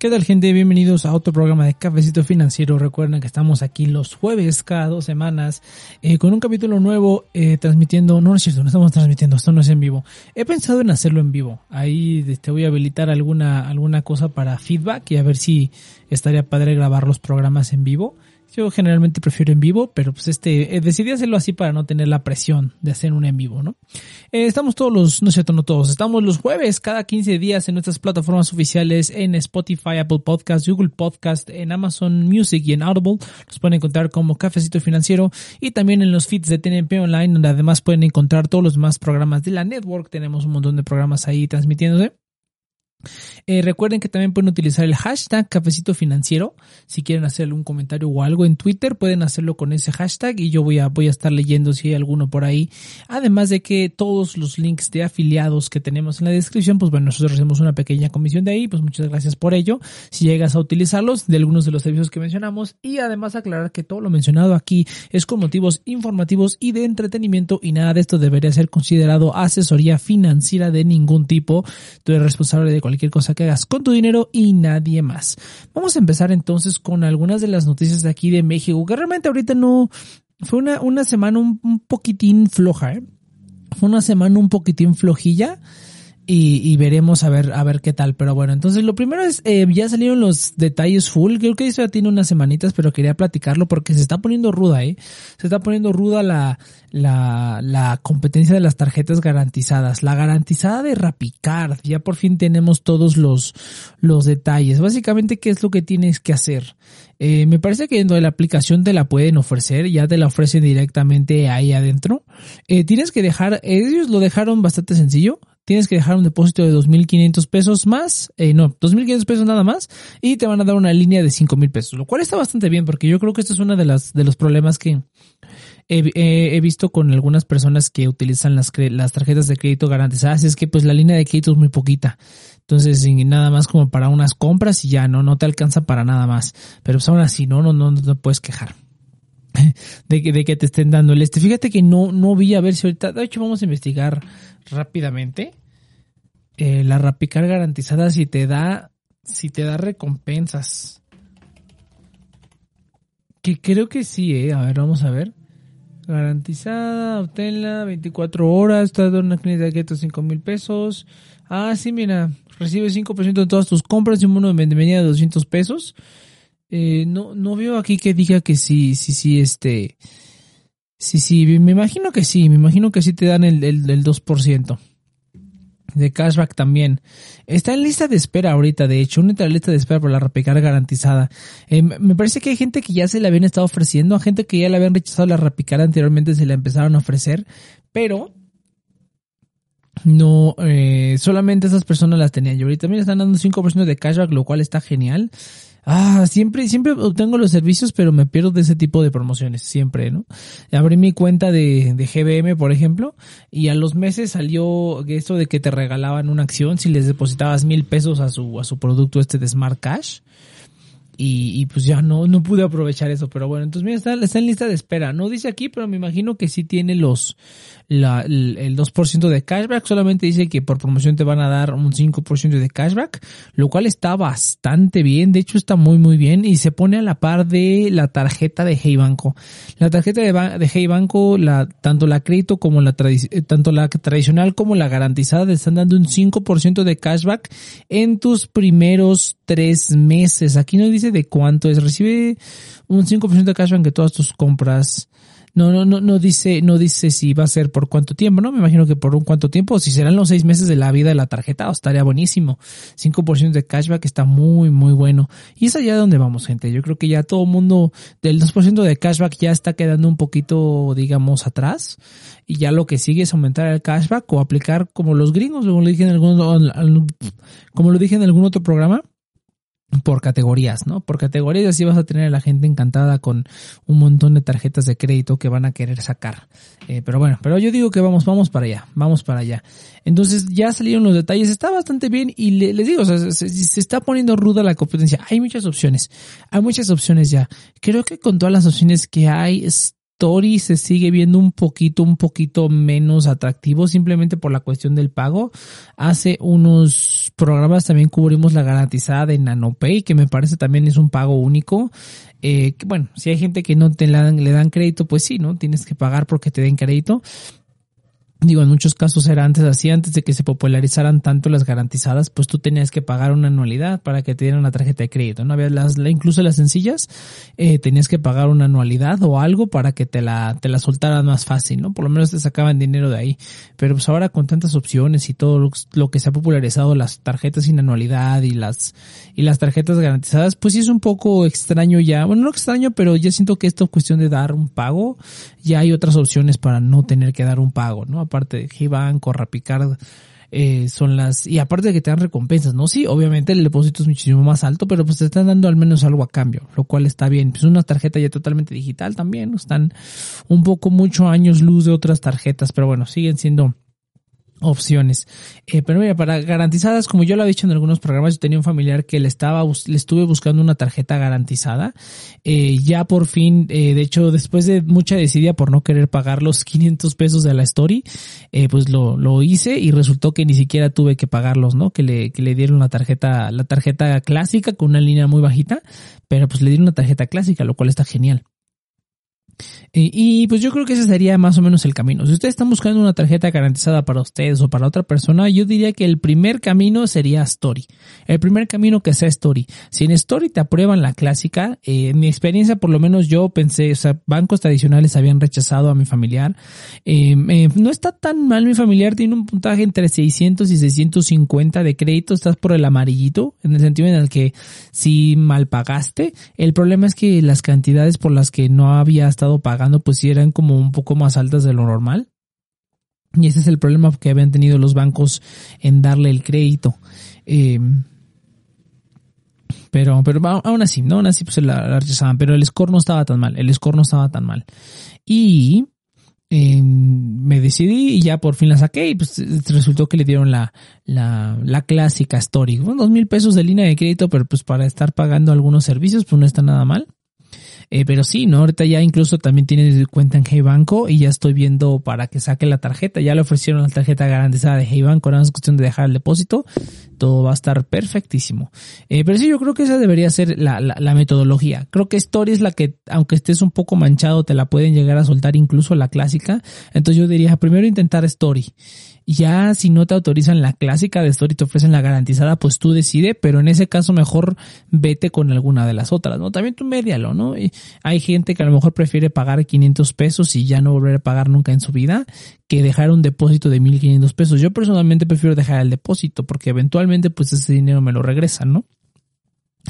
¿Qué tal gente? Bienvenidos a otro programa de Cafecito Financiero. Recuerden que estamos aquí los jueves cada dos semanas eh, con un capítulo nuevo eh, transmitiendo. No, no es cierto, no estamos transmitiendo, esto no es en vivo. He pensado en hacerlo en vivo. Ahí te este, voy a habilitar alguna, alguna cosa para feedback y a ver si estaría padre grabar los programas en vivo. Yo generalmente prefiero en vivo, pero pues este, eh, decidí hacerlo así para no tener la presión de hacer un en vivo, ¿no? Eh, estamos todos los, no es cierto, no todos, estamos los jueves cada 15 días en nuestras plataformas oficiales en Spotify, Apple Podcast, Google Podcast, en Amazon Music y en Audible. Nos pueden encontrar como Cafecito Financiero y también en los feeds de TNP Online, donde además pueden encontrar todos los demás programas de la network. Tenemos un montón de programas ahí transmitiéndose. Eh, recuerden que también pueden utilizar el hashtag cafecito financiero. Si quieren hacer un comentario o algo en Twitter, pueden hacerlo con ese hashtag y yo voy a, voy a estar leyendo si hay alguno por ahí. Además de que todos los links de afiliados que tenemos en la descripción, pues bueno, nosotros hacemos una pequeña comisión de ahí, pues muchas gracias por ello. Si llegas a utilizarlos de algunos de los servicios que mencionamos y además aclarar que todo lo mencionado aquí es con motivos informativos y de entretenimiento y nada de esto debería ser considerado asesoría financiera de ningún tipo. Tú eres responsable de cualquier cosa que hagas con tu dinero y nadie más. Vamos a empezar entonces con algunas de las noticias de aquí de México, que realmente ahorita no fue una, una semana un, un poquitín floja, ¿eh? Fue una semana un poquitín flojilla y, veremos a ver, a ver qué tal. Pero bueno, entonces lo primero es, eh, ya salieron los detalles full. Creo que eso ya tiene unas semanitas, pero quería platicarlo porque se está poniendo ruda, ¿eh? Se está poniendo ruda la, la, la competencia de las tarjetas garantizadas. La garantizada de Rapicard. Ya por fin tenemos todos los, los detalles. Básicamente, ¿qué es lo que tienes que hacer? Eh, me parece que dentro de la aplicación te la pueden ofrecer, ya te la ofrecen directamente ahí adentro. Eh, tienes que dejar, ellos lo dejaron bastante sencillo tienes que dejar un depósito de 2.500 pesos más, eh, no, 2.500 pesos nada más, y te van a dar una línea de 5.000 pesos, lo cual está bastante bien porque yo creo que esto es uno de, las, de los problemas que he, visto con algunas personas que utilizan las, las tarjetas de crédito garantizadas, es que pues la línea de crédito es muy poquita. Entonces, nada más como para unas compras y ya no, no te alcanza para nada más. Pero pues aún así, no, no, no, no te puedes quejar de que, de que te estén dando el este. Fíjate que no, no vi a ver si ahorita, de hecho vamos a investigar rápidamente. Eh, la Rapicar garantizada si te da, si te da recompensas. Que creo que sí, eh. A ver, vamos a ver. Garantizada, obténla 24 horas, está dando una clínica de keto 5 mil pesos. Ah, sí, mira, recibe 5% de todas tus compras y un bono de bienvenida de 200 pesos. Eh, no, no veo aquí que diga que sí, sí, sí, este. Sí, sí, me imagino que sí, me imagino que sí te dan el, el, el 2% de cashback también. Está en lista de espera ahorita, de hecho, una lista de espera por la Rapicar garantizada. Eh, me parece que hay gente que ya se la habían estado ofreciendo, a gente que ya le habían rechazado la Rapicar anteriormente se la empezaron a ofrecer, pero no, eh, solamente esas personas las tenían. Y ahorita me están dando 5% de cashback, lo cual está genial. Ah, siempre, siempre obtengo los servicios, pero me pierdo de ese tipo de promociones, siempre, ¿no? Abrí mi cuenta de, de GBM, por ejemplo, y a los meses salió esto de que te regalaban una acción si les depositabas mil pesos a su, a su producto este de Smart Cash. Y, pues ya no, no pude aprovechar eso, pero bueno, entonces mira, está, está en lista de espera. No dice aquí, pero me imagino que sí tiene los, la, el 2% de cashback, solamente dice que por promoción te van a dar un 5% de cashback, lo cual está bastante bien, de hecho está muy muy bien y se pone a la par de la tarjeta de Hey Banco. La tarjeta de, de Hey Banco, la, tanto la crédito como la eh, tanto la tradicional como la garantizada te están dando un 5% de cashback en tus primeros tres meses. Aquí no dice de cuánto es, recibe un 5% de cashback en todas tus compras no, no, no, no dice, no dice si va a ser por cuánto tiempo, ¿no? Me imagino que por un cuánto tiempo, si serán los seis meses de la vida de la tarjeta, oh, estaría buenísimo. 5% de cashback está muy, muy bueno. Y es allá donde vamos, gente. Yo creo que ya todo mundo del 2% de cashback ya está quedando un poquito, digamos, atrás. Y ya lo que sigue es aumentar el cashback o aplicar como los gringos, como lo dije en algún otro programa por categorías, ¿no? Por categorías así vas a tener a la gente encantada con un montón de tarjetas de crédito que van a querer sacar. Eh, pero bueno, pero yo digo que vamos, vamos para allá, vamos para allá. Entonces ya salieron los detalles, está bastante bien y les digo, se, está poniendo ruda la competencia. Hay muchas opciones, hay muchas opciones ya. Creo que con todas las opciones que hay, Story se sigue viendo un poquito, un poquito menos atractivo simplemente por la cuestión del pago. Hace unos programas también cubrimos la garantizada de NanoPay, que me parece también es un pago único. Eh, que bueno, si hay gente que no te le dan crédito, pues sí, ¿no? Tienes que pagar porque te den crédito. Digo, en muchos casos era antes así, antes de que se popularizaran tanto las garantizadas, pues tú tenías que pagar una anualidad para que te dieran una tarjeta de crédito, ¿no? Había las, incluso las sencillas, eh, tenías que pagar una anualidad o algo para que te la, te la soltaran más fácil, ¿no? Por lo menos te sacaban dinero de ahí. Pero pues ahora con tantas opciones y todo lo, que se ha popularizado, las tarjetas sin anualidad y las, y las tarjetas garantizadas, pues sí es un poco extraño ya. Bueno, no extraño, pero ya siento que esto es cuestión de dar un pago, ya hay otras opciones para no tener que dar un pago, ¿no? Aparte de G-Bank o Rapicard, eh, son las, y aparte de que te dan recompensas, ¿no? Sí, obviamente el depósito es muchísimo más alto, pero pues te están dando al menos algo a cambio, lo cual está bien. Pues una tarjeta ya totalmente digital también, están un poco mucho años luz de otras tarjetas, pero bueno, siguen siendo opciones. Eh, pero mira, para garantizadas, como yo lo he dicho en algunos programas, yo tenía un familiar que le estaba, le estuve buscando una tarjeta garantizada. Eh, ya por fin, eh, de hecho, después de mucha decidia por no querer pagar los 500 pesos de la story, eh, pues lo, lo hice y resultó que ni siquiera tuve que pagarlos, ¿no? Que le, que le dieron la tarjeta, la tarjeta clásica con una línea muy bajita, pero pues le dieron una tarjeta clásica, lo cual está genial. Y, pues yo creo que ese sería más o menos el camino. Si ustedes están buscando una tarjeta garantizada para ustedes o para otra persona, yo diría que el primer camino sería Story. El primer camino que sea Story. Si en Story te aprueban la clásica, eh, en mi experiencia por lo menos yo pensé, o sea, bancos tradicionales habían rechazado a mi familiar. Eh, no está tan mal mi familiar, tiene un puntaje entre 600 y 650 de crédito, estás por el amarillito, en el sentido en el que si mal pagaste, el problema es que las cantidades por las que no había estado pagando pues si eran como un poco más altas de lo normal. Y ese es el problema que habían tenido los bancos en darle el crédito. Em, pero, pero aún así, ¿no? Aún así pues la, rechazaban, pero el score no estaba tan mal, el score no estaba tan mal. Y em, me decidí y ya por fin la saqué y pues resultó que le dieron la, la, la clásica story. dos mil pesos de línea de crédito, pero pues para estar pagando algunos servicios pues no está nada mal. Eh, pero sí, ¿no? Ahorita ya incluso también tiene cuenta en Hey Banco y ya estoy viendo para que saque la tarjeta. Ya le ofrecieron la tarjeta garantizada de Hey Banco, ahora es cuestión de dejar el depósito. Todo va a estar perfectísimo. Eh, pero sí, yo creo que esa debería ser la, la, la, metodología. Creo que Story es la que, aunque estés un poco manchado, te la pueden llegar a soltar incluso la clásica. Entonces yo diría, primero intentar Story. Ya si no te autorizan la clásica de Story, te ofrecen la garantizada, pues tú decide, pero en ese caso mejor vete con alguna de las otras, ¿no? También tú medialo, ¿no? Y hay gente que a lo mejor prefiere pagar 500 pesos y ya no volver a pagar nunca en su vida que dejar un depósito de 1500 pesos. Yo personalmente prefiero dejar el depósito porque eventualmente pues ese dinero me lo regresan, ¿no?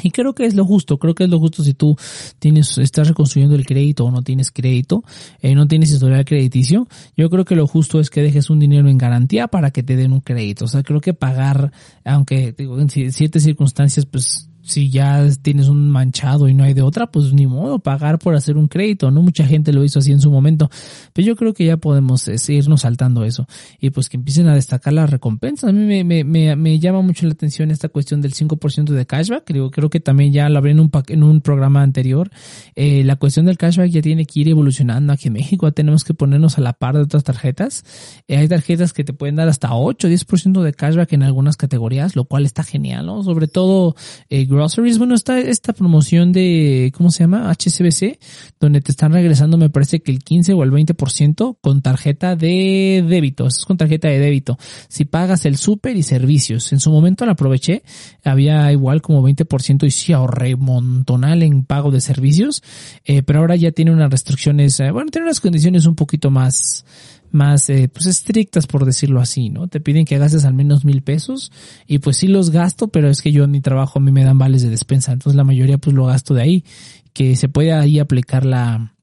Y creo que es lo justo, creo que es lo justo si tú tienes, estás reconstruyendo el crédito o no tienes crédito, eh, no tienes historial crediticio, yo creo que lo justo es que dejes un dinero en garantía para que te den un crédito. O sea, creo que pagar, aunque digo, en ciertas circunstancias, pues si ya tienes un manchado y no hay de otra, pues ni modo, pagar por hacer un crédito, ¿no? Mucha gente lo hizo así en su momento, pero yo creo que ya podemos irnos saltando eso y pues que empiecen a destacar las recompensas. A mí me, me, me, me llama mucho la atención esta cuestión del 5% de cashback, creo, creo que también ya lo hablé en un, en un programa anterior, eh, la cuestión del cashback ya tiene que ir evolucionando aquí en México, tenemos que ponernos a la par de otras tarjetas, eh, hay tarjetas que te pueden dar hasta 8, 10% de cashback en algunas categorías, lo cual está genial, ¿no? Sobre todo, eh, groceries. Bueno, está esta promoción de, ¿cómo se llama? HCBC, donde te están regresando, me parece que el 15 o el 20% con tarjeta de débito. Es con tarjeta de débito. Si pagas el súper y servicios. En su momento la aproveché. Había igual como 20% y sí ahorré montonal en pago de servicios. Eh, pero ahora ya tiene unas restricciones, eh, bueno, tiene unas condiciones un poquito más, más eh, pues estrictas por decirlo así, ¿no? Te piden que gastes al menos mil pesos y pues sí los gasto, pero es que yo en mi trabajo a mí me dan vales de despensa, entonces la mayoría pues lo gasto de ahí, que se puede ahí aplicar la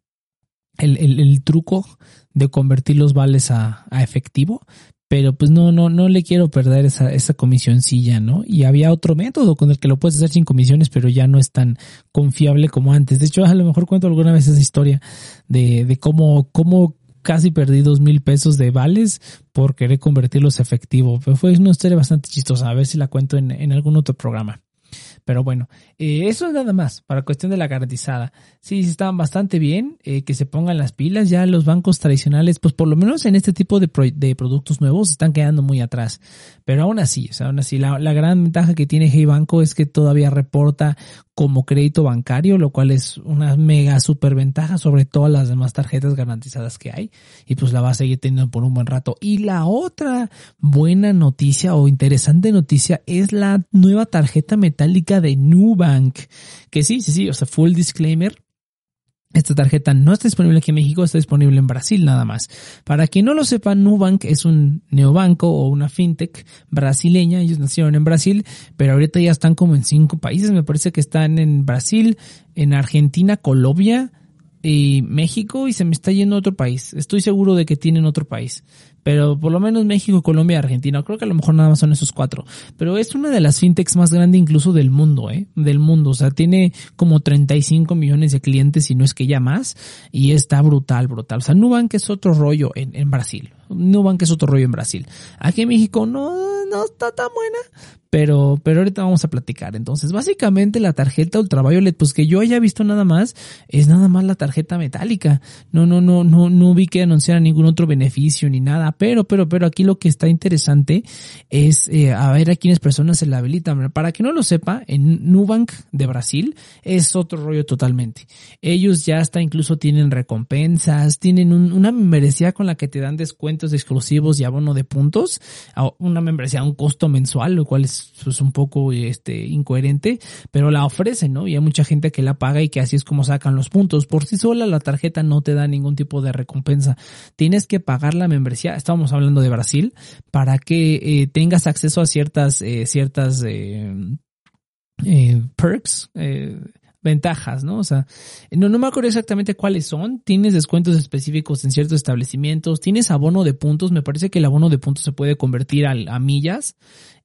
el, el, truco de convertir los vales a, a efectivo, pero pues no, no, no le quiero perder esa, esa comisioncilla, ¿no? Y había otro método con el que lo puedes hacer sin comisiones, pero ya no es tan confiable como antes. De hecho, a lo mejor cuento alguna vez esa historia de, de cómo, cómo casi perdí dos mil pesos de vales por querer convertirlos a efectivo. Pero fue una historia bastante chistosa. A ver si la cuento en, algún otro programa. Pero bueno, eh, eso es nada más para cuestión de la garantizada. Sí, estaban bastante bien, eh, que se pongan las pilas. Ya los bancos tradicionales, pues por lo menos en este tipo de, de productos nuevos, están quedando muy atrás. Pero aún así, o sea, aún así, la, la gran ventaja que tiene Hey Banco es que todavía reporta como crédito bancario, lo cual es una mega super ventaja sobre todas las demás tarjetas garantizadas que hay. Y pues la va a seguir teniendo por un buen rato. Y la otra buena noticia o interesante noticia es la nueva tarjeta metálica de Nubank. Que sí, sí, sí, o sea, full disclaimer. Esta tarjeta no está disponible aquí en México, está disponible en Brasil nada más. Para quien no lo sepa, Nubank es un neobanco o una fintech brasileña. Ellos nacieron en Brasil, pero ahorita ya están como en cinco países. Me parece que están en Brasil, en Argentina, Colombia, y México y se me está yendo a otro país. Estoy seguro de que tienen otro país. Pero por lo menos México, Colombia, Argentina. Creo que a lo mejor nada más son esos cuatro. Pero es una de las fintechs más grandes incluso del mundo, ¿eh? Del mundo. O sea, tiene como 35 millones de clientes y no es que ya más. Y está brutal, brutal. O sea, Nubank es otro rollo en, en Brasil. Nubank es otro rollo en Brasil. Aquí en México no, no está tan buena. Pero, pero ahorita vamos a platicar. Entonces, básicamente la tarjeta Ultraviolet, pues que yo haya visto nada más, es nada más la tarjeta metálica. No, no, no, no, no vi que anunciara ningún otro beneficio ni nada. Pero, pero, pero aquí lo que está interesante es eh, a ver a quiénes personas se la habilitan. Para que no lo sepa, en Nubank de Brasil es otro rollo totalmente. Ellos ya hasta incluso tienen recompensas, tienen un, una membresía con la que te dan descuentos exclusivos y abono de puntos, una membresía a un costo mensual, lo cual es un poco este, incoherente, pero la ofrecen, ¿no? Y hay mucha gente que la paga y que así es como sacan los puntos. Por sí sola la tarjeta no te da ningún tipo de recompensa. Tienes que pagar la membresía, estábamos hablando de Brasil, para que eh, tengas acceso a ciertas, eh, ciertas eh, perks, ventajas, ¿no? O sea, no, no me acuerdo exactamente cuáles son. Tienes descuentos específicos en ciertos establecimientos. Tienes abono de puntos. Me parece que el abono de puntos se puede convertir a, a millas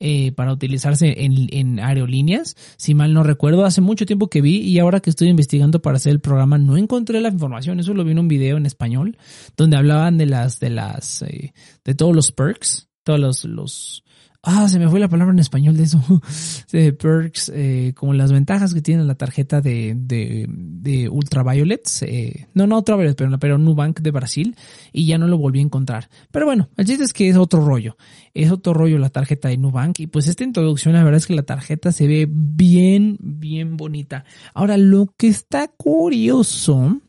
eh, para utilizarse en, aerolíneas. Si mal no recuerdo, hace mucho tiempo que vi y ahora que estoy investigando para hacer el programa no encontré la información. Eso lo vi en un video en español donde hablaban de las, de las, eh, de todos los perks, todos los, los, Ah, se me fue la palabra en español de eso. perks, eh, como las ventajas que tiene la tarjeta de, de, de. Eh, no, no Ultraviolet, pero, pero Nubank de Brasil. Y ya no lo volví a encontrar. Pero bueno, el chiste es que es otro rollo. Es otro rollo la tarjeta de Nubank. Y pues esta introducción, la verdad es que la tarjeta se ve bien, bien bonita. Ahora, lo que está curioso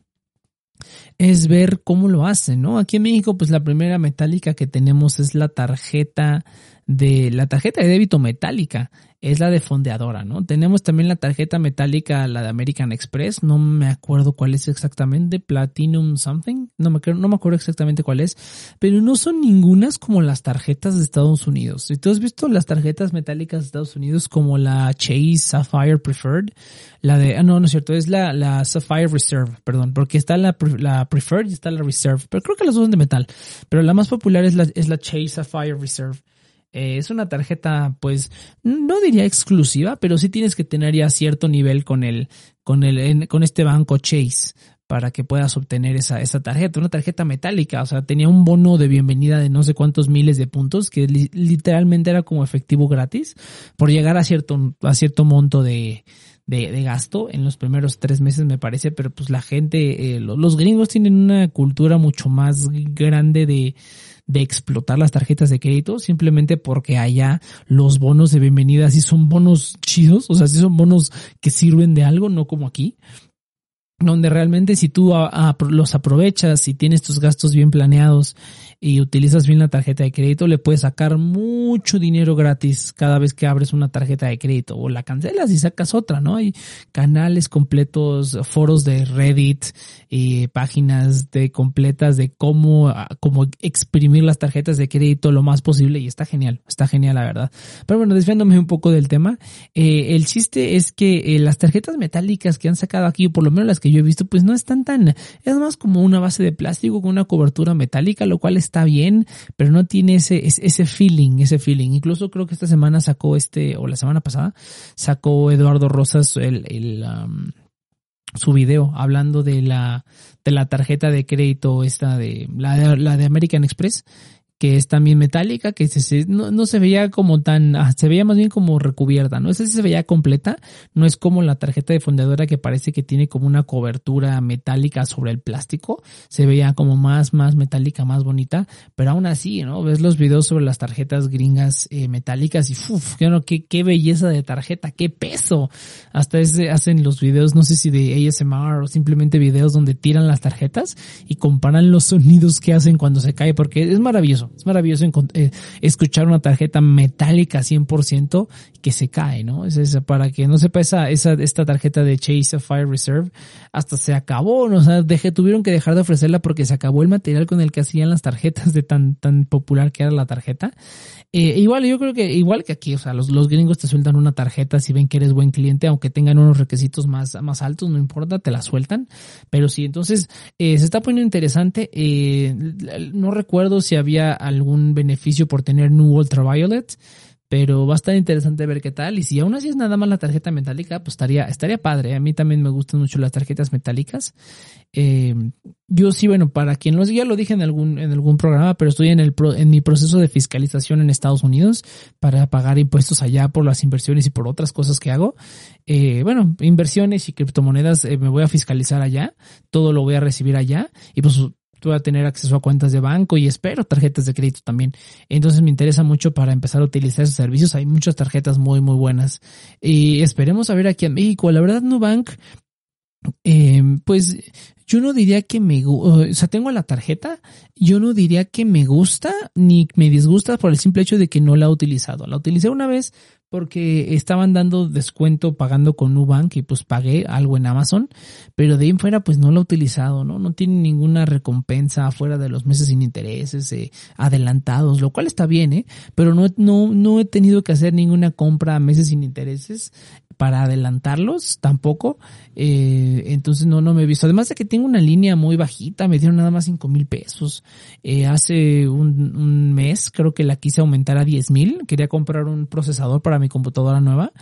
es ver cómo lo hacen, ¿no? Aquí en México, pues la primera metálica que tenemos es la tarjeta de la tarjeta de débito metálica es la de fondeadora, ¿no? Tenemos también la tarjeta metálica, la de American Express, no me acuerdo cuál es exactamente, Platinum something, no me, no me acuerdo exactamente cuál es, pero no son ningunas como las tarjetas de Estados Unidos. Si tú has visto las tarjetas metálicas de Estados Unidos como la Chase Sapphire Preferred, la de, ah, no, no es cierto, es la, la Sapphire Reserve, perdón, porque está la, la Preferred y está la Reserve, pero creo que las dos son de metal, pero la más popular es la, es la Chase Sapphire Reserve. Eh, es una tarjeta, pues, no diría exclusiva, pero sí tienes que tener ya cierto nivel con el, con el, con este banco Chase para que puedas obtener esa, esa tarjeta, una tarjeta metálica, o sea, tenía un bono de bienvenida de no sé cuántos miles de puntos, que li literalmente era como efectivo gratis, por llegar a cierto, a cierto monto de, de, de, gasto en los primeros tres meses me parece, pero pues la gente, eh, los gringos tienen una cultura mucho más grande de, de explotar las tarjetas de crédito simplemente porque allá los bonos de bienvenida sí son bonos chidos, o sea, sí son bonos que sirven de algo, no como aquí donde realmente si tú los aprovechas y tienes tus gastos bien planeados y utilizas bien la tarjeta de crédito, le puedes sacar mucho dinero gratis cada vez que abres una tarjeta de crédito o la cancelas y sacas otra, ¿no? Hay canales completos, foros de Reddit, y páginas de completas de cómo, cómo exprimir las tarjetas de crédito lo más posible y está genial, está genial la verdad. Pero bueno, desviándome un poco del tema, eh, el chiste es que eh, las tarjetas metálicas que han sacado aquí, por lo menos las que yo he visto, pues no están tan, es más como una base de plástico con una cobertura metálica, lo cual está bien, pero no tiene ese, ese feeling, ese feeling. Incluso creo que esta semana sacó este, o la semana pasada, sacó Eduardo Rosas el, el su video hablando de la, de la tarjeta de crédito esta de, la la de American Express que es también metálica, que se, no, no, se veía como tan, ah, se veía más bien como recubierta, ¿no? Esa se veía completa, no es como la tarjeta de fundadora que parece que tiene como una cobertura metálica sobre el plástico, se veía como más, más metálica, más bonita, pero aún así, ¿no? Ves los videos sobre las tarjetas gringas eh, metálicas y uff, qué, qué belleza de tarjeta, qué peso. Hasta ese, hacen los videos, no sé si de ASMR o simplemente videos donde tiran las tarjetas y comparan los sonidos que hacen cuando se cae, porque es maravilloso. Es maravilloso eh, escuchar una tarjeta metálica 100% que se cae, ¿no? Es, para que no sepa esa, esa, esta tarjeta de Chase Fire Reserve hasta se acabó, ¿no? O sea, dejé, tuvieron que dejar de ofrecerla porque se acabó el material con el que hacían las tarjetas de tan, tan popular que era la tarjeta. Eh, igual, yo creo que igual que aquí, o sea, los, los gringos te sueltan una tarjeta si ven que eres buen cliente, aunque tengan unos requisitos más, más altos, no importa, te la sueltan. Pero sí, entonces, eh, se está poniendo interesante. Eh, no recuerdo si había algún beneficio por tener New Ultraviolet pero va a estar interesante ver qué tal. Y si aún así es nada más la tarjeta metálica, pues estaría, estaría padre. A mí también me gustan mucho las tarjetas metálicas. Eh, yo sí, bueno, para quien lo ya lo dije en algún, en algún programa, pero estoy en el en mi proceso de fiscalización en Estados Unidos para pagar impuestos allá por las inversiones y por otras cosas que hago. Eh, bueno, inversiones y criptomonedas eh, me voy a fiscalizar allá. Todo lo voy a recibir allá. Y pues a tener acceso a cuentas de banco y espero tarjetas de crédito también. Entonces me interesa mucho para empezar a utilizar esos servicios. Hay muchas tarjetas muy, muy buenas. Y esperemos a ver aquí en México. La verdad, Nubank, eh, pues yo no diría que me o sea, tengo la tarjeta, yo no diría que me gusta ni me disgusta por el simple hecho de que no la he utilizado. La utilicé una vez porque estaban dando descuento pagando con Nubank y pues pagué algo en Amazon, pero de ahí en fuera pues no lo he utilizado, ¿no? No tiene ninguna recompensa fuera de los meses sin intereses eh, adelantados, lo cual está bien, ¿eh? Pero no, no, no he tenido que hacer ninguna compra a meses sin intereses para adelantarlos tampoco. Eh, entonces no, no me he visto. Además de que tengo una línea muy bajita, me dieron nada más cinco mil pesos. Eh, hace un, un, mes creo que la quise aumentar a diez mil. Quería comprar un procesador para mi computadora nueva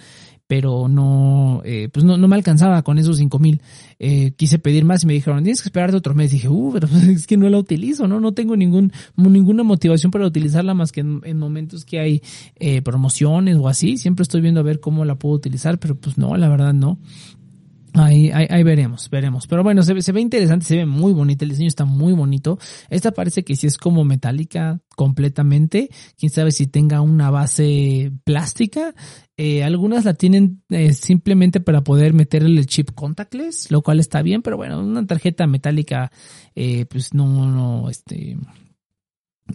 pero no, eh, pues no, no me alcanzaba con esos cinco mil. Eh, quise pedir más y me dijeron, tienes que esperarte otro mes. dije, uh, pero es que no la utilizo, ¿no? No tengo ningún, ninguna motivación para utilizarla más que en, momentos que hay eh, promociones o así. Siempre estoy viendo a ver cómo la puedo utilizar, pero pues no, la verdad no. Ahí, ahí, ahí, veremos, veremos. Pero bueno, se, se, ve interesante, se ve muy bonito, el diseño está muy bonito. Esta parece que sí es como metálica completamente. Quién sabe si tenga una base plástica. Eh, algunas la tienen eh, simplemente para poder meterle el chip contactless, lo cual está bien, pero bueno, una tarjeta metálica, eh, pues no, no, este,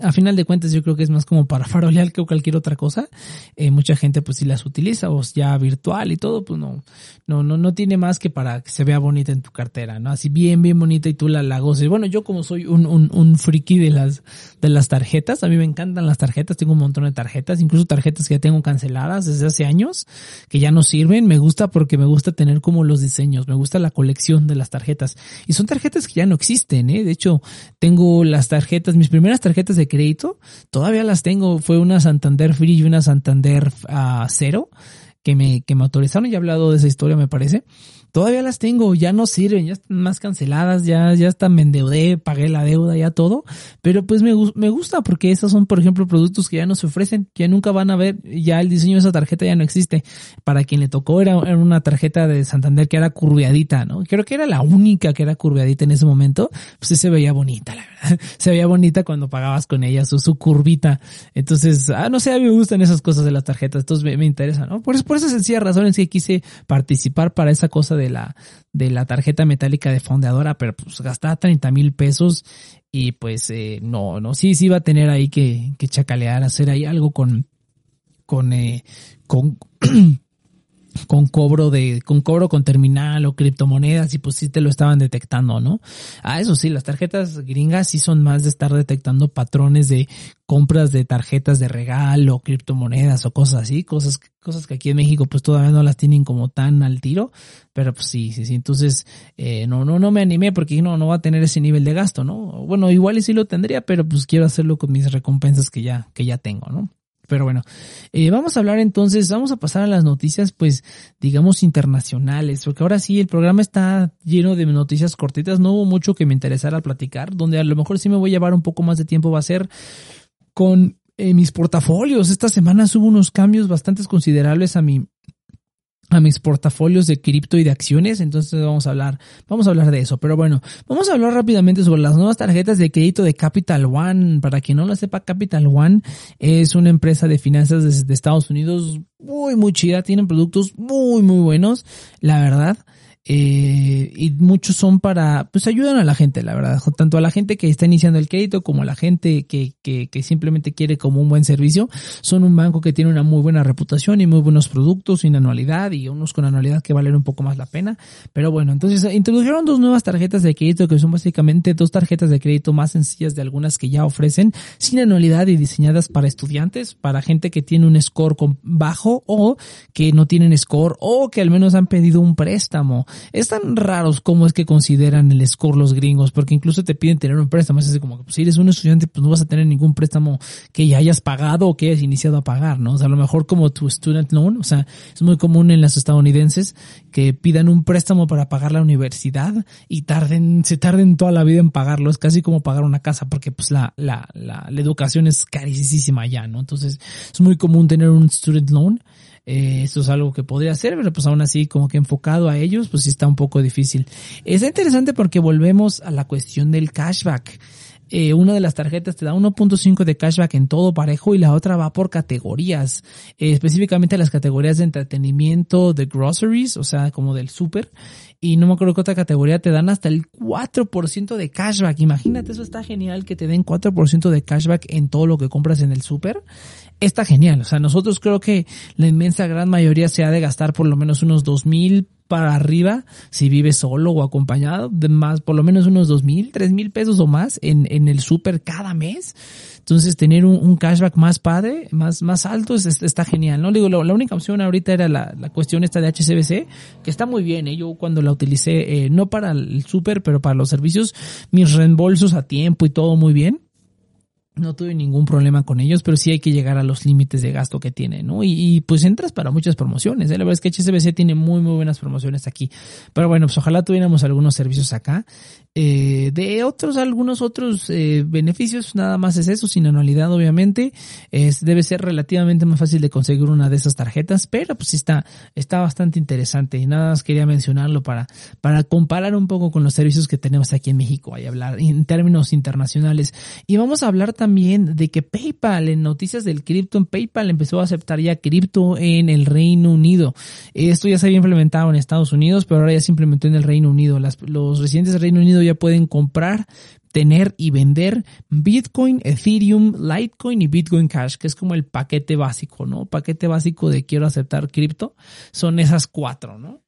a final de cuentas yo creo que es más como para farolear que cualquier otra cosa. Eh, mucha gente pues si las utiliza o ya virtual y todo, pues no, no, no, no tiene más que para que se vea bonita en tu cartera, ¿no? Así bien, bien bonita y tú la, la goces. Bueno, yo como soy un, un, un friki de las, de las tarjetas, a mí me encantan las tarjetas, tengo un montón de tarjetas, incluso tarjetas que ya tengo canceladas desde hace años, que ya no sirven, me gusta porque me gusta tener como los diseños, me gusta la colección de las tarjetas. Y son tarjetas que ya no existen, ¿eh? De hecho, tengo las tarjetas, mis primeras tarjetas de crédito, todavía las tengo. Fue una Santander Free y una Santander uh, Cero que me, que me autorizaron. Ya he hablado de esa historia, me parece. Todavía las tengo, ya no sirven, ya están más canceladas, ya, ya están, me endeudé, pagué la deuda, ya todo, pero pues me, me gusta porque esas son, por ejemplo, productos que ya no se ofrecen, que nunca van a ver, ya el diseño de esa tarjeta ya no existe. Para quien le tocó era, era una tarjeta de Santander que era curveadita, ¿no? Creo que era la única que era curveadita en ese momento, pues se veía bonita, la verdad. Se veía bonita cuando pagabas con ella, su, su curvita. Entonces, ah, no sé, a mí me gustan esas cosas de las tarjetas, entonces me, me interesa, ¿no? Por, por esas sencillas razones que quise participar para esa cosa de la, de la tarjeta metálica de fondeadora, pero pues gastaba 30 mil pesos y pues eh, no, no, sí, sí va a tener ahí que, que chacalear, hacer ahí algo con, con, eh, con, con cobro de, con cobro con terminal o criptomonedas y pues sí te lo estaban detectando, ¿no? Ah, eso sí, las tarjetas gringas sí son más de estar detectando patrones de compras de tarjetas de regalo, criptomonedas o cosas así, cosas, cosas que aquí en México pues todavía no las tienen como tan al tiro, pero pues sí, sí, sí, entonces eh, no, no, no me animé porque no, no va a tener ese nivel de gasto, ¿no? Bueno, igual y sí lo tendría, pero pues quiero hacerlo con mis recompensas que ya, que ya tengo, ¿no? Pero bueno, eh, vamos a hablar entonces, vamos a pasar a las noticias, pues, digamos, internacionales, porque ahora sí, el programa está lleno de noticias cortitas, no hubo mucho que me interesara platicar, donde a lo mejor sí me voy a llevar un poco más de tiempo, va a ser con eh, mis portafolios. Esta semana hubo unos cambios bastante considerables a mi, a mis portafolios de cripto y de acciones, entonces vamos a hablar, vamos a hablar de eso, pero bueno, vamos a hablar rápidamente sobre las nuevas tarjetas de crédito de Capital One. Para quien no lo sepa, Capital One es una empresa de finanzas de, Estados Unidos muy, muy chida, tienen productos muy, muy buenos, la verdad. Eh, y muchos son para, pues ayudan a la gente, la verdad, tanto a la gente que está iniciando el crédito como a la gente que, que, que simplemente quiere como un buen servicio. Son un banco que tiene una muy buena reputación y muy buenos productos sin anualidad y unos con anualidad que valen un poco más la pena. Pero bueno, entonces introdujeron dos nuevas tarjetas de crédito que son básicamente dos tarjetas de crédito más sencillas de algunas que ya ofrecen sin anualidad y diseñadas para estudiantes, para gente que tiene un score bajo o que no tienen score o que al menos han pedido un préstamo. Es tan raros como es que consideran el score los gringos, porque incluso te piden tener un préstamo. Es así como que pues, si eres un estudiante, pues no vas a tener ningún préstamo que ya hayas pagado o que hayas iniciado a pagar, ¿no? O sea, a lo mejor como tu student loan, o sea, es muy común en las estadounidenses que pidan un préstamo para pagar la universidad y tarden, se tarden toda la vida en pagarlo. Es casi como pagar una casa, porque pues la, la, la, la educación es carísima ya, ¿no? Entonces, es muy común tener un student loan eh, esto es algo que podría hacer, pero pues aún así como que enfocado a ellos, pues sí está un poco difícil. Es interesante porque volvemos a la cuestión del cashback. Eh, una de las tarjetas te da 1.5 de cashback en todo parejo y la otra va por categorías, eh, específicamente las categorías de entretenimiento, de groceries, o sea, como del súper, y no me acuerdo qué otra categoría te dan hasta el 4% de cashback. Imagínate, eso está genial que te den 4% de cashback en todo lo que compras en el súper está genial. O sea, nosotros creo que la inmensa gran mayoría se ha de gastar por lo menos unos dos mil para arriba si vives solo o acompañado de más, por lo menos unos dos mil, tres mil pesos o más en, en el súper cada mes. Entonces tener un, cashback más padre, más, más alto, está genial, ¿no? Digo, la, única opción ahorita era la, la, cuestión esta de HCBC, que está muy bien, ¿eh? Yo cuando la utilicé, eh, no para el súper, pero para los servicios, mis reembolsos a tiempo y todo muy bien no tuve ningún problema con ellos, pero sí hay que llegar a los límites de gasto que tiene, ¿no? Y, pues entras para muchas promociones, ¿eh? La verdad es que HSBC tiene muy, muy buenas promociones aquí. Pero bueno, pues ojalá tuviéramos algunos servicios acá. Eh, de otros, algunos otros eh, beneficios, nada más es eso, sin anualidad obviamente. Es, debe ser relativamente más fácil de conseguir una de esas tarjetas, pero pues está, está bastante interesante. Y nada más quería mencionarlo para, para comparar un poco con los servicios que tenemos aquí en México, y hablar en términos internacionales. Y vamos a hablar también de que PayPal, en noticias del cripto, en PayPal empezó a aceptar ya cripto en el Reino Unido. Esto ya se había implementado en Estados Unidos, pero ahora ya se implementó en el Reino Unido. los residentes del Reino Unido ya pueden comprar, tener y vender Bitcoin, Ethereum, Litecoin y Bitcoin Cash, que es como el paquete básico, ¿no? Paquete básico de quiero aceptar cripto. Son esas cuatro, ¿no?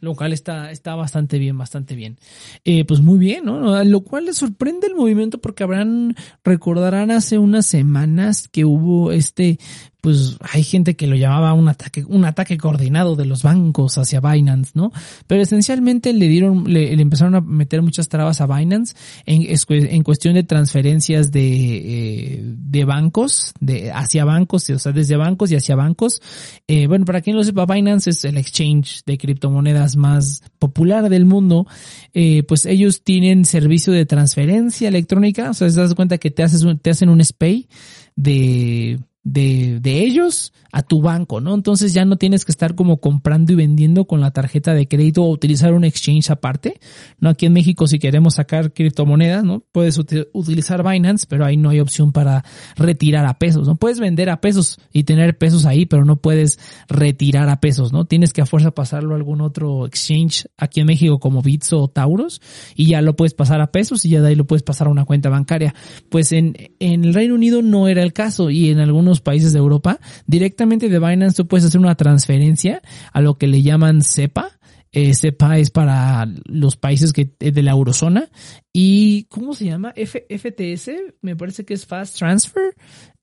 Lo cual está, está bastante bien, bastante bien. Eh, pues muy bien, ¿no? Lo cual les sorprende el movimiento porque habrán, recordarán hace unas semanas que hubo este pues hay gente que lo llamaba un ataque, un ataque coordinado de los bancos hacia Binance, ¿no? Pero esencialmente le dieron, le, empezaron a meter muchas trabas a Binance en, en cuestión de transferencias de, eh, de bancos, de hacia bancos, o sea, desde bancos y hacia bancos. Eh, bueno, para quien lo sepa, Binance es el exchange de criptomonedas más popular del mundo. Eh, pues ellos tienen servicio de transferencia electrónica, o sea, te das cuenta que te haces te hacen un SPAY de de, de ellos a tu banco, ¿no? Entonces ya no tienes que estar como comprando y vendiendo con la tarjeta de crédito o utilizar un exchange aparte, ¿no? Aquí en México si queremos sacar criptomonedas, ¿no? Puedes utilizar Binance, pero ahí no hay opción para retirar a pesos, ¿no? Puedes vender a pesos y tener pesos ahí, pero no puedes retirar a pesos, ¿no? Tienes que a fuerza pasarlo a algún otro exchange aquí en México como Bitso o Tauros y ya lo puedes pasar a pesos y ya de ahí lo puedes pasar a una cuenta bancaria. Pues en, en el Reino Unido no era el caso y en algunos países de Europa directamente de Binance tú puedes hacer una transferencia a lo que le llaman SEPA. Eh, SEPA es para los países que eh, de la eurozona. ¿Y cómo se llama? FTS, me parece que es Fast Transfer.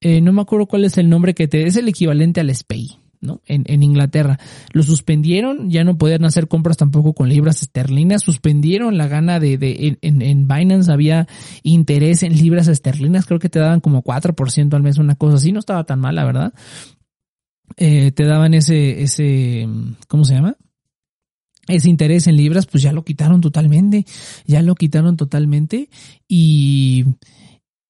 Eh, no me acuerdo cuál es el nombre que te... Es el equivalente al SPAY. En, en, Inglaterra. Lo suspendieron, ya no podían hacer compras tampoco con libras esterlinas, suspendieron la gana de, de en, en Binance había interés en libras esterlinas, creo que te daban como 4% al mes, una cosa así, no estaba tan mal, la verdad. Eh, te daban ese, ese, ¿cómo se llama? Ese interés en libras, pues ya lo quitaron totalmente, ya lo quitaron totalmente y,